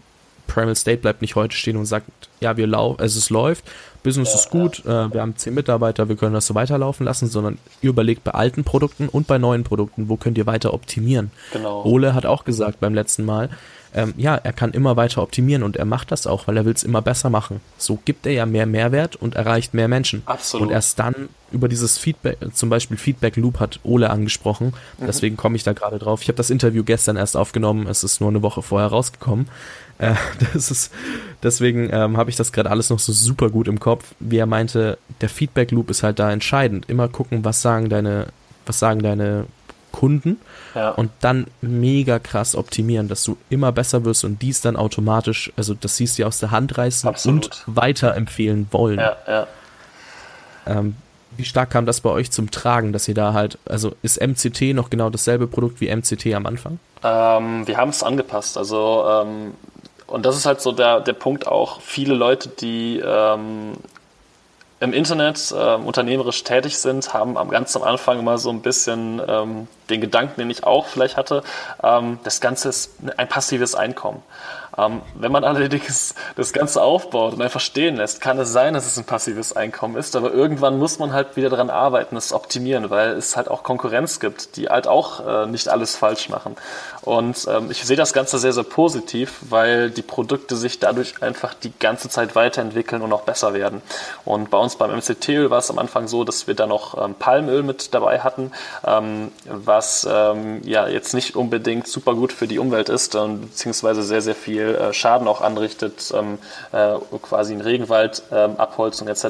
Primal State bleibt nicht heute stehen und sagt, ja, wir laufen, also es läuft, Business ja, ist gut, ja. äh, wir haben zehn Mitarbeiter, wir können das so weiterlaufen lassen, sondern ihr überlegt bei alten Produkten und bei neuen Produkten, wo könnt ihr weiter optimieren. Genau. Ole hat auch gesagt beim letzten Mal, ähm, ja, er kann immer weiter optimieren und er macht das auch, weil er will es immer besser machen. So gibt er ja mehr Mehrwert und erreicht mehr Menschen. Absolut. Und erst dann über dieses Feedback, zum Beispiel Feedback Loop hat Ole angesprochen, mhm. deswegen komme ich da gerade drauf. Ich habe das Interview gestern erst aufgenommen, es ist nur eine Woche vorher rausgekommen. Äh, das ist, deswegen ähm, habe ich das gerade alles noch so super gut im Kopf. Wie er meinte, der Feedback Loop ist halt da entscheidend. Immer gucken, was sagen deine, was sagen deine Kunden ja. und dann mega krass optimieren, dass du immer besser wirst und dies dann automatisch, also das siehst du aus der Hand reißen Absolut. und weiterempfehlen wollen. Ja, ja. Ähm, wie stark kam das bei euch zum Tragen, dass ihr da halt, also ist MCT noch genau dasselbe Produkt wie MCT am Anfang? Ähm, wir haben es angepasst. Also ähm, und das ist halt so der, der Punkt auch, viele Leute, die ähm, im Internet äh, unternehmerisch tätig sind, haben am ganz am Anfang immer so ein bisschen ähm, den Gedanken, den ich auch vielleicht hatte, ähm, das Ganze ist ein passives Einkommen. Ähm, wenn man allerdings das Ganze aufbaut und einfach stehen lässt, kann es sein, dass es ein passives Einkommen ist, aber irgendwann muss man halt wieder daran arbeiten, es optimieren, weil es halt auch Konkurrenz gibt, die halt auch äh, nicht alles falsch machen. Und ähm, ich sehe das Ganze sehr, sehr positiv, weil die Produkte sich dadurch einfach die ganze Zeit weiterentwickeln und auch besser werden. Und bei uns beim MCT-Öl war es am Anfang so, dass wir da noch ähm, Palmöl mit dabei hatten, ähm, was ähm, ja jetzt nicht unbedingt super gut für die Umwelt ist, ähm, beziehungsweise sehr, sehr viel äh, Schaden auch anrichtet, ähm, äh, quasi einen Regenwald, ähm, Abholzung etc.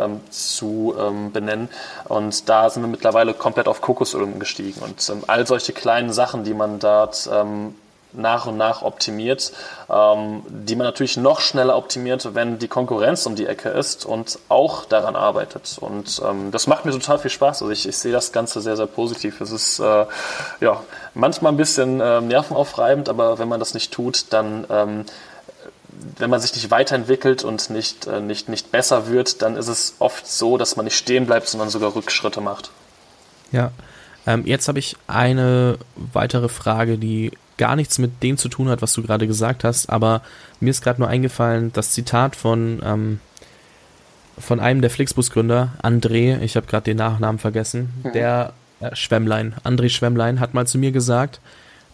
Ähm, zu ähm, benennen. Und da sind wir mittlerweile komplett auf Kokosöl umgestiegen. Und ähm, all solche kleinen Sachen, die man dort ähm, nach und nach optimiert, ähm, die man natürlich noch schneller optimiert, wenn die Konkurrenz um die Ecke ist und auch daran arbeitet. Und ähm, das macht mir total viel Spaß. Also ich, ich sehe das Ganze sehr, sehr positiv. Es ist äh, ja manchmal ein bisschen äh, nervenaufreibend, aber wenn man das nicht tut, dann ähm, wenn man sich nicht weiterentwickelt und nicht, äh, nicht, nicht besser wird, dann ist es oft so, dass man nicht stehen bleibt, sondern sogar Rückschritte macht. Ja, ähm, jetzt habe ich eine weitere Frage, die gar nichts mit dem zu tun hat, was du gerade gesagt hast, aber mir ist gerade nur eingefallen, das Zitat von, ähm, von einem der Flixbus-Gründer, André, ich habe gerade den Nachnamen vergessen, mhm. der äh, Schwemmlein, André Schwemmlein hat mal zu mir gesagt,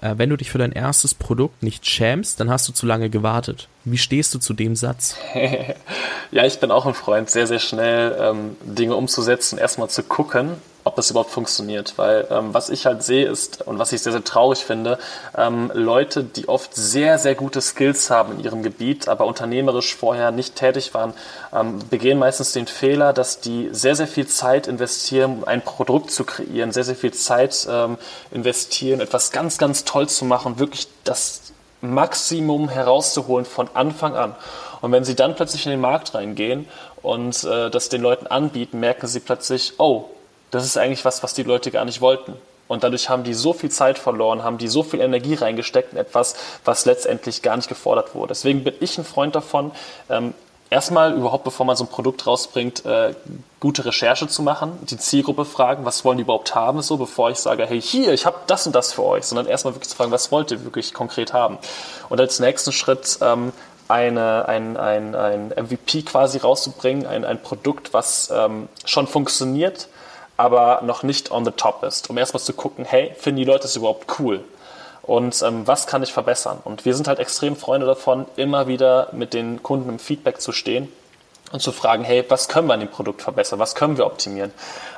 äh, wenn du dich für dein erstes Produkt nicht schämst, dann hast du zu lange gewartet. Wie stehst du zu dem Satz? ja, ich bin auch ein Freund, sehr, sehr schnell ähm, Dinge umzusetzen, erstmal zu gucken, ob das überhaupt funktioniert. Weil ähm, was ich halt sehe ist, und was ich sehr, sehr traurig finde, ähm, Leute, die oft sehr, sehr gute Skills haben in ihrem Gebiet, aber unternehmerisch vorher nicht tätig waren, ähm, begehen meistens den Fehler, dass die sehr, sehr viel Zeit investieren, um ein Produkt zu kreieren, sehr, sehr viel Zeit ähm, investieren, etwas ganz, ganz toll zu machen, wirklich das Maximum herauszuholen von Anfang an. Und wenn sie dann plötzlich in den Markt reingehen und äh, das den Leuten anbieten, merken sie plötzlich, oh, das ist eigentlich was, was die Leute gar nicht wollten. Und dadurch haben die so viel Zeit verloren, haben die so viel Energie reingesteckt in etwas, was letztendlich gar nicht gefordert wurde. Deswegen bin ich ein Freund davon, ähm, erstmal überhaupt, bevor man so ein Produkt rausbringt, äh, gute Recherche zu machen, die Zielgruppe fragen, was wollen die überhaupt haben, so bevor ich sage, hey, hier, ich habe das und das für euch, sondern erstmal wirklich zu fragen, was wollt ihr wirklich konkret haben. Und als nächsten Schritt ähm, eine, ein, ein, ein MVP quasi rauszubringen, ein, ein Produkt, was ähm, schon funktioniert, aber noch nicht on the top ist, um erstmal zu gucken, hey, finden die Leute das überhaupt cool? Und ähm, was kann ich verbessern? Und wir sind halt extrem Freunde davon, immer wieder mit den Kunden im Feedback zu stehen und zu fragen, hey, was können wir an dem Produkt verbessern? Was können wir optimieren?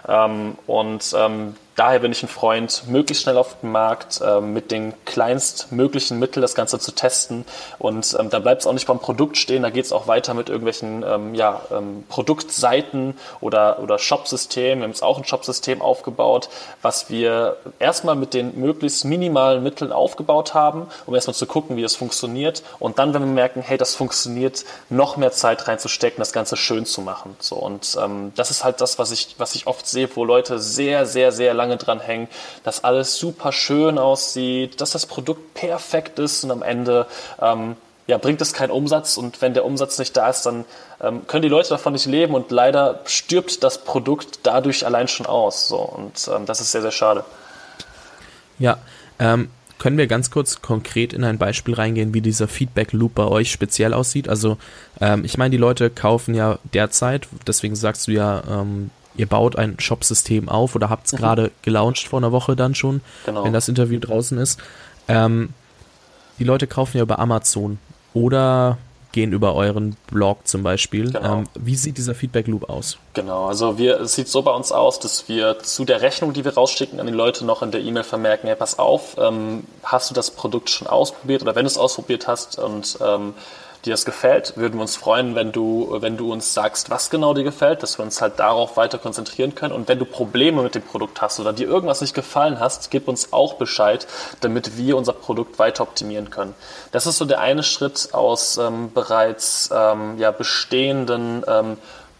Ähm, und ähm, daher bin ich ein Freund, möglichst schnell auf dem Markt äh, mit den kleinstmöglichen Mitteln das Ganze zu testen. Und ähm, da bleibt es auch nicht beim Produkt stehen, da geht es auch weiter mit irgendwelchen ähm, ja, ähm, Produktseiten oder, oder Shopsystemen. Wir haben jetzt auch ein Shopsystem aufgebaut, was wir erstmal mit den möglichst minimalen Mitteln aufgebaut haben, um erstmal zu gucken, wie das funktioniert. Und dann, wenn wir merken, hey, das funktioniert, noch mehr Zeit reinzustecken, das Ganze schön zu machen. So, und ähm, das ist halt das, was ich, was ich oft sehe, wo Leute sehr, sehr, sehr lange dran hängen, dass alles super schön aussieht, dass das Produkt perfekt ist und am Ende ähm, ja, bringt es keinen Umsatz und wenn der Umsatz nicht da ist, dann ähm, können die Leute davon nicht leben und leider stirbt das Produkt dadurch allein schon aus. So, und ähm, das ist sehr, sehr schade. Ja, ähm, können wir ganz kurz konkret in ein Beispiel reingehen, wie dieser Feedback Loop bei euch speziell aussieht? Also ähm, ich meine, die Leute kaufen ja derzeit, deswegen sagst du ja, ähm, ihr baut ein Shop-System auf oder habt es mhm. gerade gelauncht vor einer Woche dann schon, genau. wenn das Interview draußen ist. Ähm, die Leute kaufen ja über Amazon oder gehen über euren Blog zum Beispiel. Genau. Ähm, wie sieht dieser Feedback Loop aus? Genau, also wir, es sieht so bei uns aus, dass wir zu der Rechnung, die wir rausschicken, an die Leute noch in der E-Mail vermerken, hey, pass auf, ähm, hast du das Produkt schon ausprobiert oder wenn du es ausprobiert hast und ähm, dir das gefällt, würden wir uns freuen, wenn du, wenn du uns sagst, was genau dir gefällt, dass wir uns halt darauf weiter konzentrieren können. Und wenn du Probleme mit dem Produkt hast oder dir irgendwas nicht gefallen hast, gib uns auch Bescheid, damit wir unser Produkt weiter optimieren können. Das ist so der eine Schritt aus ähm, bereits ähm, ja, bestehenden ähm,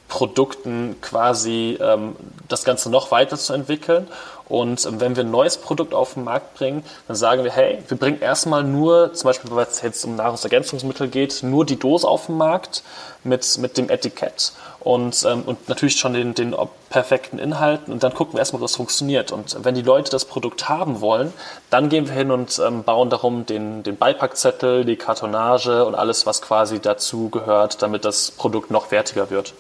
Produkten quasi ähm, das Ganze noch weiter zu entwickeln. Und wenn wir ein neues Produkt auf den Markt bringen, dann sagen wir, hey, wir bringen erstmal nur, zum Beispiel, weil es jetzt um Nahrungsergänzungsmittel geht, nur die Dose auf den Markt mit, mit dem Etikett und, ähm, und natürlich schon den, den perfekten Inhalten und dann gucken wir erstmal, was funktioniert. Und wenn die Leute das Produkt haben wollen, dann gehen wir hin und ähm, bauen darum den, den Beipackzettel, die Kartonage und alles, was quasi dazu gehört, damit das Produkt noch wertiger wird.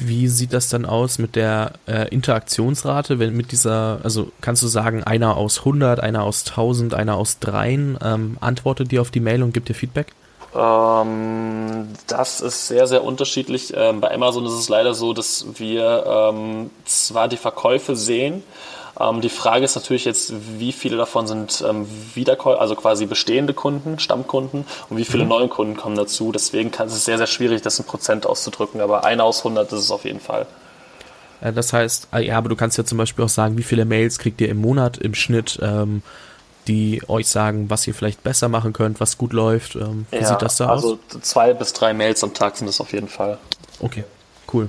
Wie sieht das dann aus mit der äh, Interaktionsrate, wenn mit dieser, also kannst du sagen, einer aus 100, einer aus 1000, einer aus 3 ähm, antwortet dir auf die Mail und gibt dir Feedback? Ähm, das ist sehr, sehr unterschiedlich. Ähm, bei Amazon ist es leider so, dass wir ähm, zwar die Verkäufe sehen, die Frage ist natürlich jetzt, wie viele davon sind ähm, Wiederkäufer, also quasi bestehende Kunden, Stammkunden und wie viele mhm. neue Kunden kommen dazu. Deswegen kann, es ist sehr, sehr schwierig, das in Prozent auszudrücken, aber einer aus 100 ist es auf jeden Fall. Äh, das heißt, ah, ja, aber du kannst ja zum Beispiel auch sagen, wie viele Mails kriegt ihr im Monat im Schnitt, ähm, die euch sagen, was ihr vielleicht besser machen könnt, was gut läuft. Ähm, wie ja, sieht das da also aus? Also zwei bis drei Mails am Tag sind das auf jeden Fall. Okay, cool.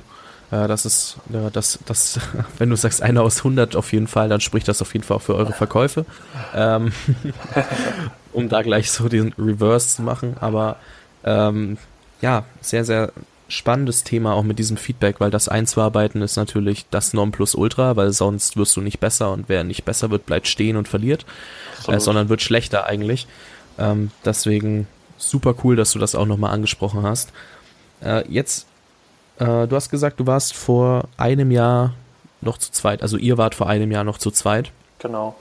Äh, das ist, ja, das, das, wenn du sagst einer aus 100 auf jeden Fall, dann spricht das auf jeden Fall auch für eure Verkäufe. Ähm, um da gleich so den Reverse zu machen. Aber ähm, ja, sehr, sehr spannendes Thema auch mit diesem Feedback, weil das einzuarbeiten ist natürlich das Nonplusultra, weil sonst wirst du nicht besser und wer nicht besser wird, bleibt stehen und verliert, äh, sondern wird schlechter eigentlich. Ähm, deswegen super cool, dass du das auch nochmal angesprochen hast. Äh, jetzt äh, du hast gesagt, du warst vor einem Jahr noch zu zweit. Also ihr wart vor einem Jahr noch zu zweit. Genau.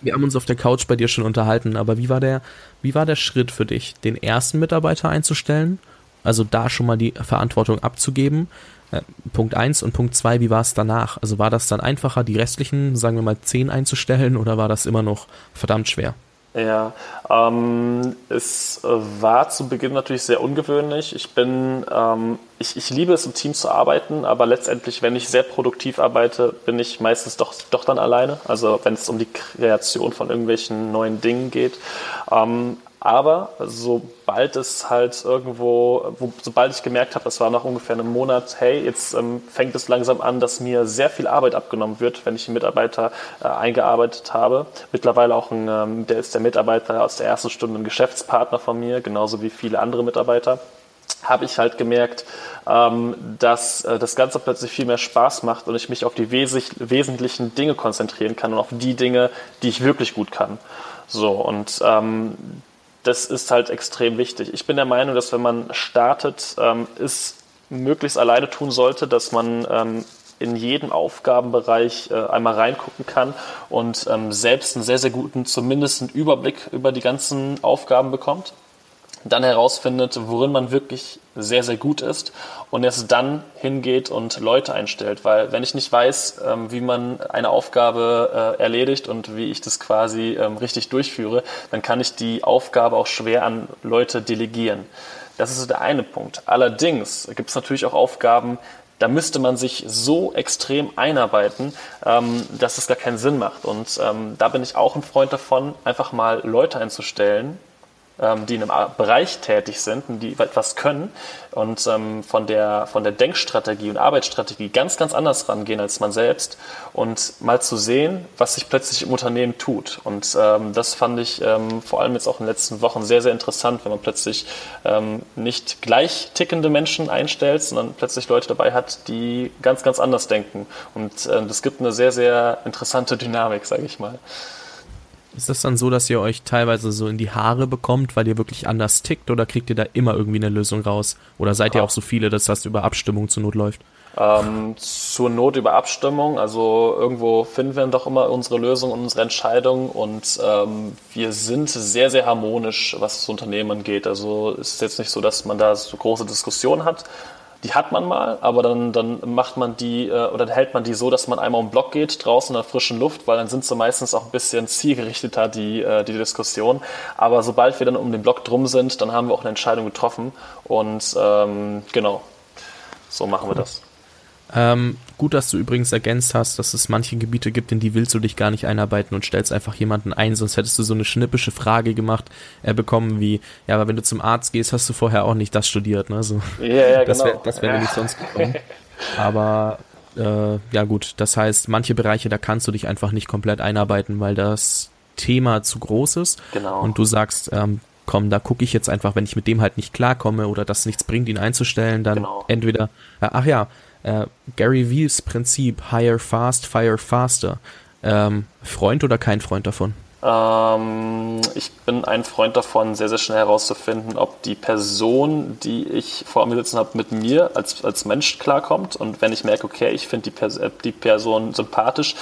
Wir haben uns auf der Couch bei dir schon unterhalten, aber wie war der, wie war der Schritt für dich, den ersten Mitarbeiter einzustellen? Also da schon mal die Verantwortung abzugeben Äh, Punkt eins und Punkt zwei, wie war es danach? Also war das dann einfacher, die restlichen, sagen wir mal, zehn einzustellen oder war das immer noch verdammt schwer? Ja, ähm, es war zu Beginn natürlich sehr ungewöhnlich. Ich bin, ähm, ich, ich liebe es, im Team zu arbeiten, aber letztendlich, wenn ich sehr produktiv arbeite, bin ich meistens doch, doch dann alleine. Also wenn es um die Kreation von irgendwelchen neuen Dingen geht. Ähm, aber sobald es halt irgendwo, wo, sobald ich gemerkt habe, das war nach ungefähr einem Monat, hey, jetzt ähm, fängt es langsam an, dass mir sehr viel Arbeit abgenommen wird, wenn ich einen Mitarbeiter äh, eingearbeitet habe. Mittlerweile auch ein, ähm, der ist der Mitarbeiter aus der ersten Stunde ein Geschäftspartner von mir, genauso wie viele andere Mitarbeiter habe ich halt gemerkt, ähm, dass äh, das Ganze plötzlich viel mehr Spaß macht und ich mich auf die wes wesentlichen Dinge konzentrieren kann und auf die Dinge, die ich wirklich gut kann. So, und ähm, das ist halt extrem wichtig. Ich bin der Meinung, dass wenn man startet, ähm, es möglichst alleine tun sollte, dass man ähm, in jeden Aufgabenbereich äh, einmal reingucken kann und ähm, selbst einen sehr, sehr guten, zumindest einen Überblick über die ganzen Aufgaben bekommt dann herausfindet, worin man wirklich sehr, sehr gut ist und erst dann hingeht und Leute einstellt. Weil wenn ich nicht weiß, ähm, wie man eine Aufgabe äh, erledigt und wie ich das quasi ähm, richtig durchführe, dann kann ich die Aufgabe auch schwer an Leute delegieren. Das ist der eine Punkt. Allerdings gibt es natürlich auch Aufgaben, da müsste man sich so extrem einarbeiten, ähm, dass es gar keinen Sinn macht. Und da bin ich auch ein Freund davon, einfach mal Leute einzustellen, ähm, die in einem Bereich tätig sind und die etwas können und ähm, von, der, von der Denkstrategie und Arbeitsstrategie ganz, ganz anders rangehen als man selbst und mal zu sehen, was sich plötzlich im Unternehmen tut. Und ähm, das fand ich ähm, vor allem jetzt auch in den letzten Wochen sehr, sehr interessant, wenn man plötzlich ähm, nicht gleich tickende Menschen einstellt, sondern plötzlich Leute dabei hat, die ganz, ganz anders denken. Und äh, das gibt eine sehr, sehr interessante Dynamik, sage ich mal. Ist das dann so, dass ihr euch teilweise so in die Haare bekommt, weil ihr wirklich anders tickt oder kriegt ihr da immer irgendwie eine Lösung raus? Oder seid ihr auch so viele, dass das über Abstimmung zur Not läuft? Ähm, zur Not über Abstimmung. Also irgendwo finden wir doch immer unsere Lösung und unsere Entscheidung und ähm, wir sind sehr, sehr harmonisch, was das Unternehmen angeht. Also es ist jetzt nicht so, dass man da so große Diskussionen hat, die hat man mal, aber dann, dann macht man die äh, oder hält man die so, dass man einmal um den Block geht, draußen in der frischen Luft, weil dann sind sie meistens auch ein bisschen zielgerichteter, die, äh, die Diskussion. Aber sobald wir dann um den Block drum sind, dann haben wir auch eine Entscheidung getroffen und ähm, genau, so machen wir das. Ähm, gut, dass du übrigens ergänzt hast, dass es manche Gebiete gibt, in die willst du dich gar nicht einarbeiten und stellst einfach jemanden ein, sonst hättest du so eine schnippische Frage gemacht, äh, bekommen wie, ja, aber wenn du zum Arzt gehst, hast du vorher auch nicht das studiert, ne? So, ja, ja, das genau. Wär, das wäre ja. nicht sonst gekommen. Aber äh, ja gut, das heißt, manche Bereiche, da kannst du dich einfach nicht komplett einarbeiten, weil das Thema zu groß ist. Genau. Und du sagst, ähm, komm, da gucke ich jetzt einfach, wenn ich mit dem halt nicht klarkomme oder das nichts bringt, ihn einzustellen, dann genau. entweder, äh, ach ja, äh, Gary Vee's Prinzip Hire Fast, Fire Faster. Ähm, Freund oder kein Freund davon? Ähm, ich bin ein Freund davon, sehr, sehr schnell herauszufinden, ob die Person, die ich vor mir sitzen habe, mit mir als, als Mensch klarkommt. Und wenn ich merke, okay, ich finde die, Pers äh, die Person sympathisch,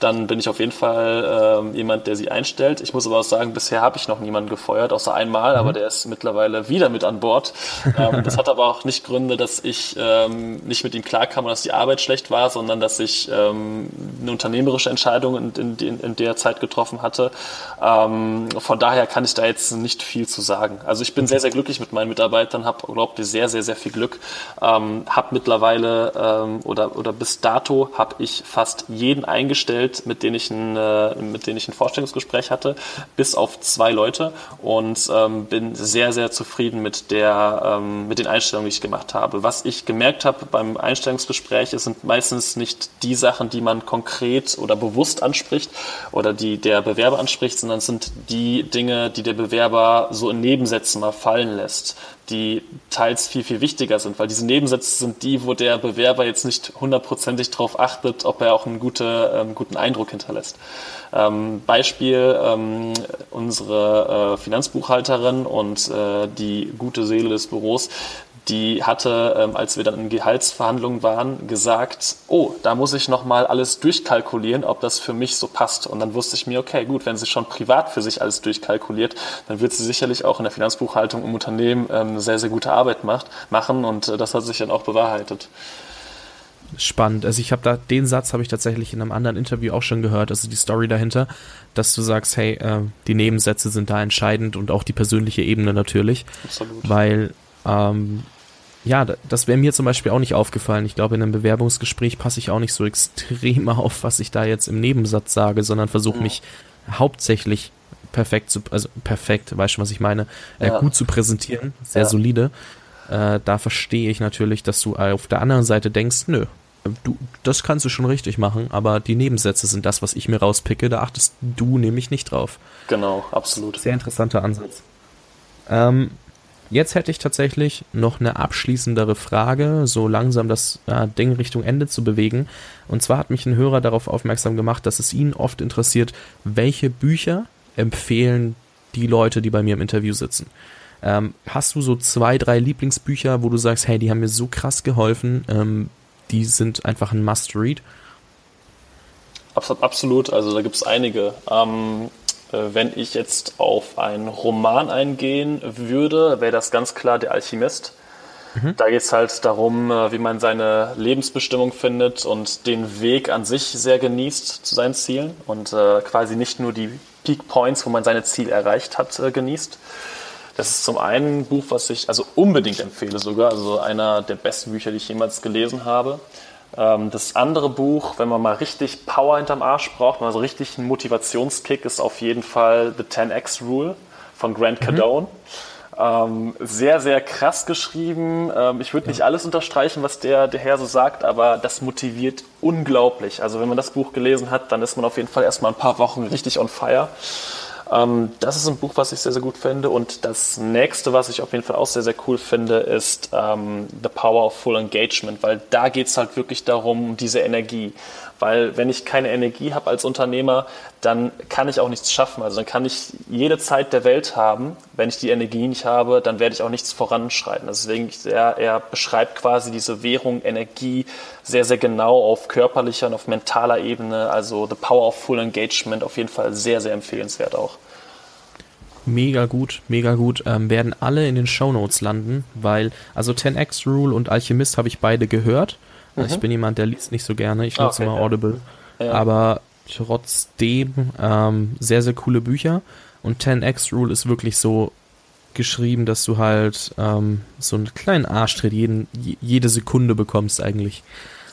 dann bin ich auf jeden Fall äh, jemand, der sie einstellt. Ich muss aber auch sagen, bisher habe ich noch niemanden gefeuert, außer einmal, mhm. aber der ist mittlerweile wieder mit an Bord. Ähm, das hat aber auch nicht Gründe, dass ich ähm, nicht mit ihm klarkam und dass die Arbeit schlecht war, sondern dass ich ähm, eine unternehmerische Entscheidung in, in, in der Zeit getroffen hatte ähm, von daher kann ich da jetzt nicht viel zu sagen. Also ich bin sehr, sehr glücklich mit meinen Mitarbeitern, habe, glaubt ihr, sehr, sehr, sehr viel Glück. Ähm, habe mittlerweile ähm, oder, oder bis dato habe ich fast jeden eingestellt, mit denen ich ein, äh, mit denen ich ein Vorstellungsgespräch hatte, bis auf zwei Leute und ähm, bin sehr, sehr zufrieden mit der, ähm, mit den Einstellungen, die ich gemacht habe. Was ich gemerkt habe beim Einstellungsgespräch, es sind meistens nicht die Sachen, die man konkret oder bewusst anspricht oder die der Bewerber anspricht, anspricht, sondern es sind die Dinge, die der Bewerber so in Nebensätzen mal fallen lässt, die teils viel, viel wichtiger sind, weil diese Nebensätze sind die, wo der Bewerber jetzt nicht hundertprozentig darauf achtet, ob er auch einen gute, ähm, guten Eindruck hinterlässt. Ähm, Beispiel, ähm, unsere äh, Finanzbuchhalterin und äh, die gute Seele des Büros, die hatte, ähm, als wir dann in Gehaltsverhandlungen waren, gesagt, oh, da muss ich nochmal alles durchkalkulieren, ob das für mich so passt. Und dann wusste ich mir, okay, gut, wenn sie schon privat für sich alles durchkalkuliert, dann wird sie sicherlich auch in der Finanzbuchhaltung im Unternehmen ähm, sehr, sehr gute Arbeit macht, machen und äh, das hat sich dann auch bewahrheitet. spannend. Also ich habe da den Satz habe ich tatsächlich in einem anderen Interview auch schon gehört, also die Story dahinter, dass du sagst, hey, äh, die Nebensätze sind da entscheidend und auch die persönliche Ebene natürlich, Absolut. weil ähm, ja, das wäre mir zum Beispiel auch nicht aufgefallen. Ich glaube, in einem Bewerbungsgespräch passe ich auch nicht so extrem auf, was ich da jetzt im Nebensatz sage, sondern versuche mich hauptsächlich perfekt zu, also perfekt, weißt du, was ich meine, äh, ja. gut zu präsentieren, sehr ja. solide. Äh, da verstehe ich natürlich, dass du auf der anderen Seite denkst, nö, du, das kannst du schon richtig machen, aber die Nebensätze sind das, was ich mir rauspicke, da achtest du nämlich nicht drauf. Genau, absolut. Sehr interessanter Ansatz. Ähm, jetzt hätte ich tatsächlich noch eine abschließendere Frage, so langsam das äh, Ding Richtung Ende zu bewegen. Und zwar hat mich ein Hörer darauf aufmerksam gemacht, dass es ihn oft interessiert, welche Bücher empfehlen die Leute, die bei mir im Interview sitzen. Ähm, hast du so zwei, drei Lieblingsbücher, wo du sagst, hey, die haben mir so krass geholfen, ähm, die sind einfach ein Must-Read? Absolut, also da gibt es einige. Ähm, äh, wenn ich jetzt auf einen Roman eingehen würde, wäre das ganz klar Der Alchemist. Mhm. Da geht es halt darum, äh, wie man seine Lebensbestimmung findet und den Weg an sich sehr genießt zu seinen Zielen und äh, quasi nicht nur die Peak Points, wo man seine Ziele erreicht hat, äh, genießt. Das ist zum einen ein Buch, was ich also unbedingt empfehle sogar, also einer der besten Bücher, die ich jemals gelesen habe. Ähm, das andere Buch, wenn man mal richtig Power hinterm Arsch braucht, mal so richtig einen Motivationskick, ist auf jeden Fall The 10x Rule von Grant mhm. Cardone. Mhm. Sehr, sehr krass geschrieben. Ähm, ich würde nicht alles unterstreichen, was der, der Herr so sagt, aber das motiviert unglaublich. Also wenn man das Buch gelesen hat, dann ist man auf jeden Fall erstmal ein paar Wochen richtig on fire. Ähm, das ist ein Buch, was ich sehr, sehr gut finde. Und das nächste, was ich auf jeden Fall auch sehr, sehr cool finde, ist ähm, The Power of Full Engagement, weil da geht es halt wirklich darum, diese Energie. Weil wenn ich keine Energie habe als Unternehmer, dann kann ich auch nichts schaffen. Also dann kann ich jede Zeit der Welt haben. Wenn ich die Energie nicht habe, dann werde ich auch nichts voranschreiten. Deswegen, er, er beschreibt quasi diese Währung Energie sehr, sehr genau auf körperlicher und auf mentaler Ebene. Also The Power of Full Engagement auf jeden Fall sehr, sehr empfehlenswert auch. Mega gut, mega gut. Ähm, werden alle in den Show Notes landen, weil, also 10x Rule und Alchemist habe ich beide gehört. Also mhm. Ich bin jemand, der liest nicht so gerne. Ich nutze okay, immer Audible. Ja. Aber trotzdem ähm, sehr, sehr coole Bücher. Und 10x Rule ist wirklich so geschrieben, dass du halt ähm, so einen kleinen Arschtritt jeden, jede Sekunde bekommst eigentlich.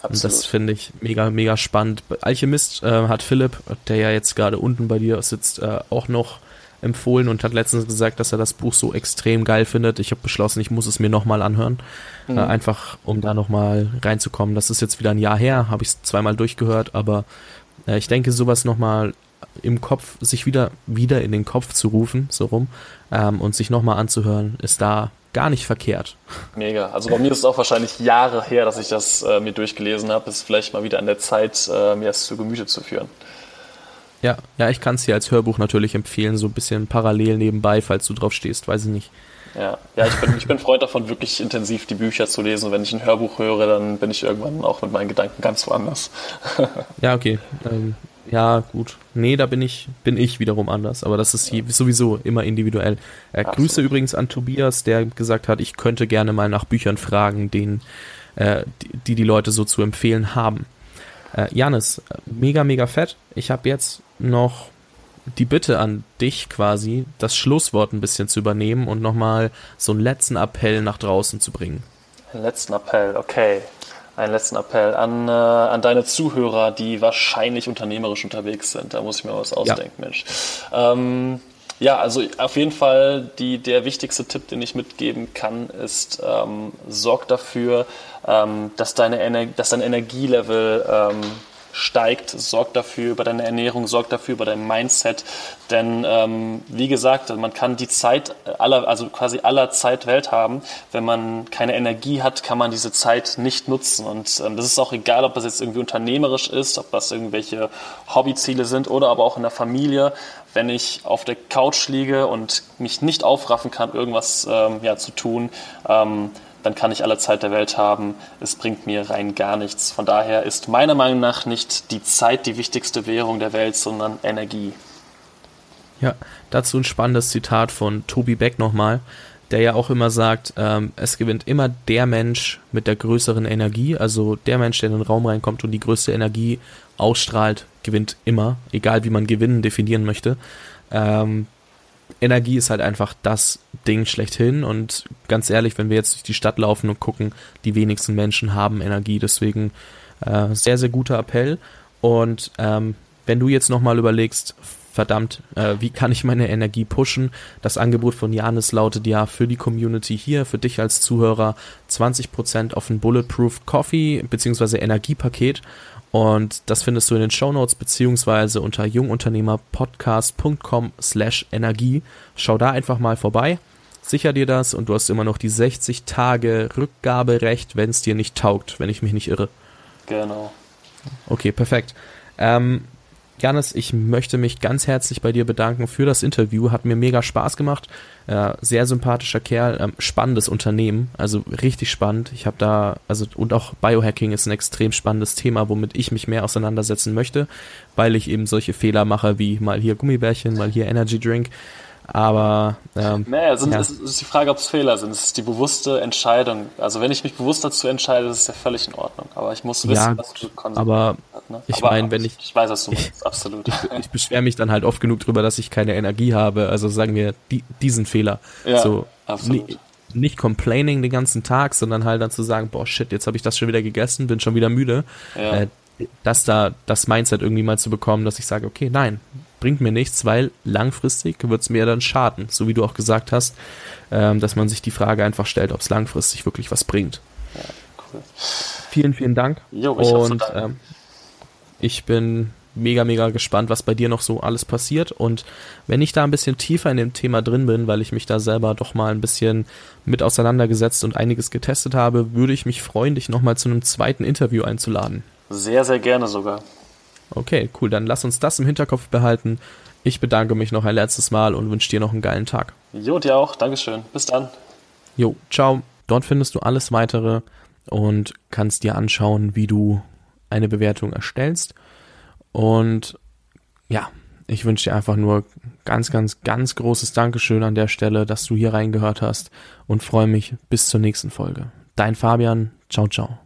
Absolut. Und das finde ich mega, mega spannend. Alchemist äh, hat Philipp, der ja jetzt gerade unten bei dir sitzt, äh, auch noch empfohlen und hat letztens gesagt, dass er das Buch so extrem geil findet. Ich habe beschlossen, ich muss es mir nochmal anhören. Mhm. Äh, einfach, um da nochmal reinzukommen. Das ist jetzt wieder ein Jahr her, habe ich es zweimal durchgehört, aber äh, ich denke, sowas nochmal im Kopf, sich wieder, wieder in den Kopf zu rufen, so rum, ähm, und sich nochmal anzuhören, ist da gar nicht verkehrt. Mega. Also bei mir ist es auch wahrscheinlich Jahre her, dass ich das äh, mir durchgelesen habe. Ist vielleicht mal wieder an der Zeit, äh, mir es zu Gemüte zu führen. Ja, ja, ich kann es dir als Hörbuch natürlich empfehlen, so ein bisschen parallel nebenbei, falls du drauf stehst, weiß ich nicht. Ja, ja ich, bin, ich bin Freund davon, wirklich intensiv die Bücher zu lesen. Wenn ich ein Hörbuch höre, dann bin ich irgendwann auch mit meinen Gedanken ganz woanders. ja, okay. Ähm, ja, gut. Nee, da bin ich, bin ich wiederum anders, aber das ist ja. sowieso immer individuell. Äh, Grüße übrigens an Tobias, der gesagt hat, ich könnte gerne mal nach Büchern fragen, denen, äh, die, die die Leute so zu empfehlen haben. Äh, Janis, mega, mega fett. Ich habe jetzt noch die Bitte an dich quasi, das Schlusswort ein bisschen zu übernehmen und nochmal so einen letzten Appell nach draußen zu bringen. Einen letzten Appell, okay. Einen letzten Appell an, äh, an deine Zuhörer, die wahrscheinlich unternehmerisch unterwegs sind. Da muss ich mir was ausdenken, ja. Mensch. Ähm, ja, also auf jeden Fall die, der wichtigste Tipp, den ich mitgeben kann, ist, ähm, sorg dafür, ähm, dass, deine Ener dass dein Energielevel ähm, steigt, sorgt dafür über deine Ernährung, sorgt dafür über dein Mindset. Denn ähm, wie gesagt, man kann die Zeit aller, also quasi aller Zeit Welt haben. Wenn man keine Energie hat, kann man diese Zeit nicht nutzen. Und ähm, das ist auch egal, ob das jetzt irgendwie unternehmerisch ist, ob das irgendwelche Hobbyziele sind oder aber auch in der Familie. Wenn ich auf der Couch liege und mich nicht aufraffen kann, irgendwas ähm, ja, zu tun, ähm, dann kann ich alle Zeit der Welt haben. Es bringt mir rein gar nichts. Von daher ist meiner Meinung nach nicht die Zeit die wichtigste Währung der Welt, sondern Energie. Ja, dazu ein spannendes Zitat von Tobi Beck nochmal. der ja auch immer sagt, ähm, es gewinnt immer der Mensch mit der größeren Energie, also der Mensch, der in den Raum reinkommt und die größte Energie ausstrahlt, gewinnt immer, egal wie man Gewinnen definieren möchte. Ähm, Energie ist halt einfach das Ding schlechthin und ganz ehrlich, wenn wir jetzt durch die Stadt laufen und gucken, die wenigsten Menschen haben Energie, deswegen äh, sehr, sehr guter Appell und ähm, wenn du jetzt nochmal überlegst, verdammt, äh, wie kann ich meine Energie pushen? Das Angebot von Janis lautet ja für die Community hier, für dich als Zuhörer 20% auf ein Bulletproof Coffee bzw. Energiepaket und das findest du in den Show Notes beziehungsweise unter jungunternehmerpodcast.com slash Energie. Schau da einfach mal vorbei. Sicher dir das und du hast immer noch die 60 Tage Rückgaberecht, wenn es dir nicht taugt, wenn ich mich nicht irre. Genau. Okay, perfekt. Ähm, Janis, ich möchte mich ganz herzlich bei dir bedanken für das Interview. Hat mir mega Spaß gemacht. Äh, sehr sympathischer Kerl, ähm, spannendes Unternehmen, also richtig spannend. Ich habe da, also und auch Biohacking ist ein extrem spannendes Thema, womit ich mich mehr auseinandersetzen möchte, weil ich eben solche Fehler mache wie mal hier Gummibärchen, mal hier Energy Drink. Aber ähm, naja, sind, ja. es ist die Frage, ob es Fehler sind. Es ist die bewusste Entscheidung. Also wenn ich mich bewusst dazu entscheide, ist es ja völlig in Ordnung. Aber ich muss wissen, ja, was du Aber hat, ne? ich meine, wenn ich ich weiß, was du meinst, absolut. Ich, ich beschwere mich dann halt oft genug drüber, dass ich keine Energie habe. Also sagen wir die, diesen Fehler. Ja, so, absolut. Nicht complaining den ganzen Tag, sondern halt dann zu sagen, boah shit, jetzt habe ich das schon wieder gegessen, bin schon wieder müde. Ja. Äh, das da, das Mindset irgendwie mal zu bekommen, dass ich sage, okay, nein, bringt mir nichts, weil langfristig wird es mir dann schaden. So wie du auch gesagt hast, ähm, dass man sich die Frage einfach stellt, ob es langfristig wirklich was bringt. Ja, cool. Vielen, vielen Dank. Jo, ich Und ähm, ich bin mega, mega gespannt, was bei dir noch so alles passiert. Und wenn ich da ein bisschen tiefer in dem Thema drin bin, weil ich mich da selber doch mal ein bisschen mit auseinandergesetzt und einiges getestet habe, würde ich mich freuen, dich nochmal zu einem zweiten Interview einzuladen. Sehr, sehr gerne sogar. Okay, cool. Dann lass uns das im Hinterkopf behalten. Ich bedanke mich noch ein letztes Mal und wünsche dir noch einen geilen Tag. Jo, dir auch. Dankeschön. Bis dann. Jo, ciao. Dort findest du alles weitere und kannst dir anschauen, wie du eine Bewertung erstellst. Und ja, ich wünsche dir einfach nur ganz, ganz, ganz großes Dankeschön an der Stelle, dass du hier reingehört hast und freue mich bis zur nächsten Folge. Dein Fabian. Ciao, ciao.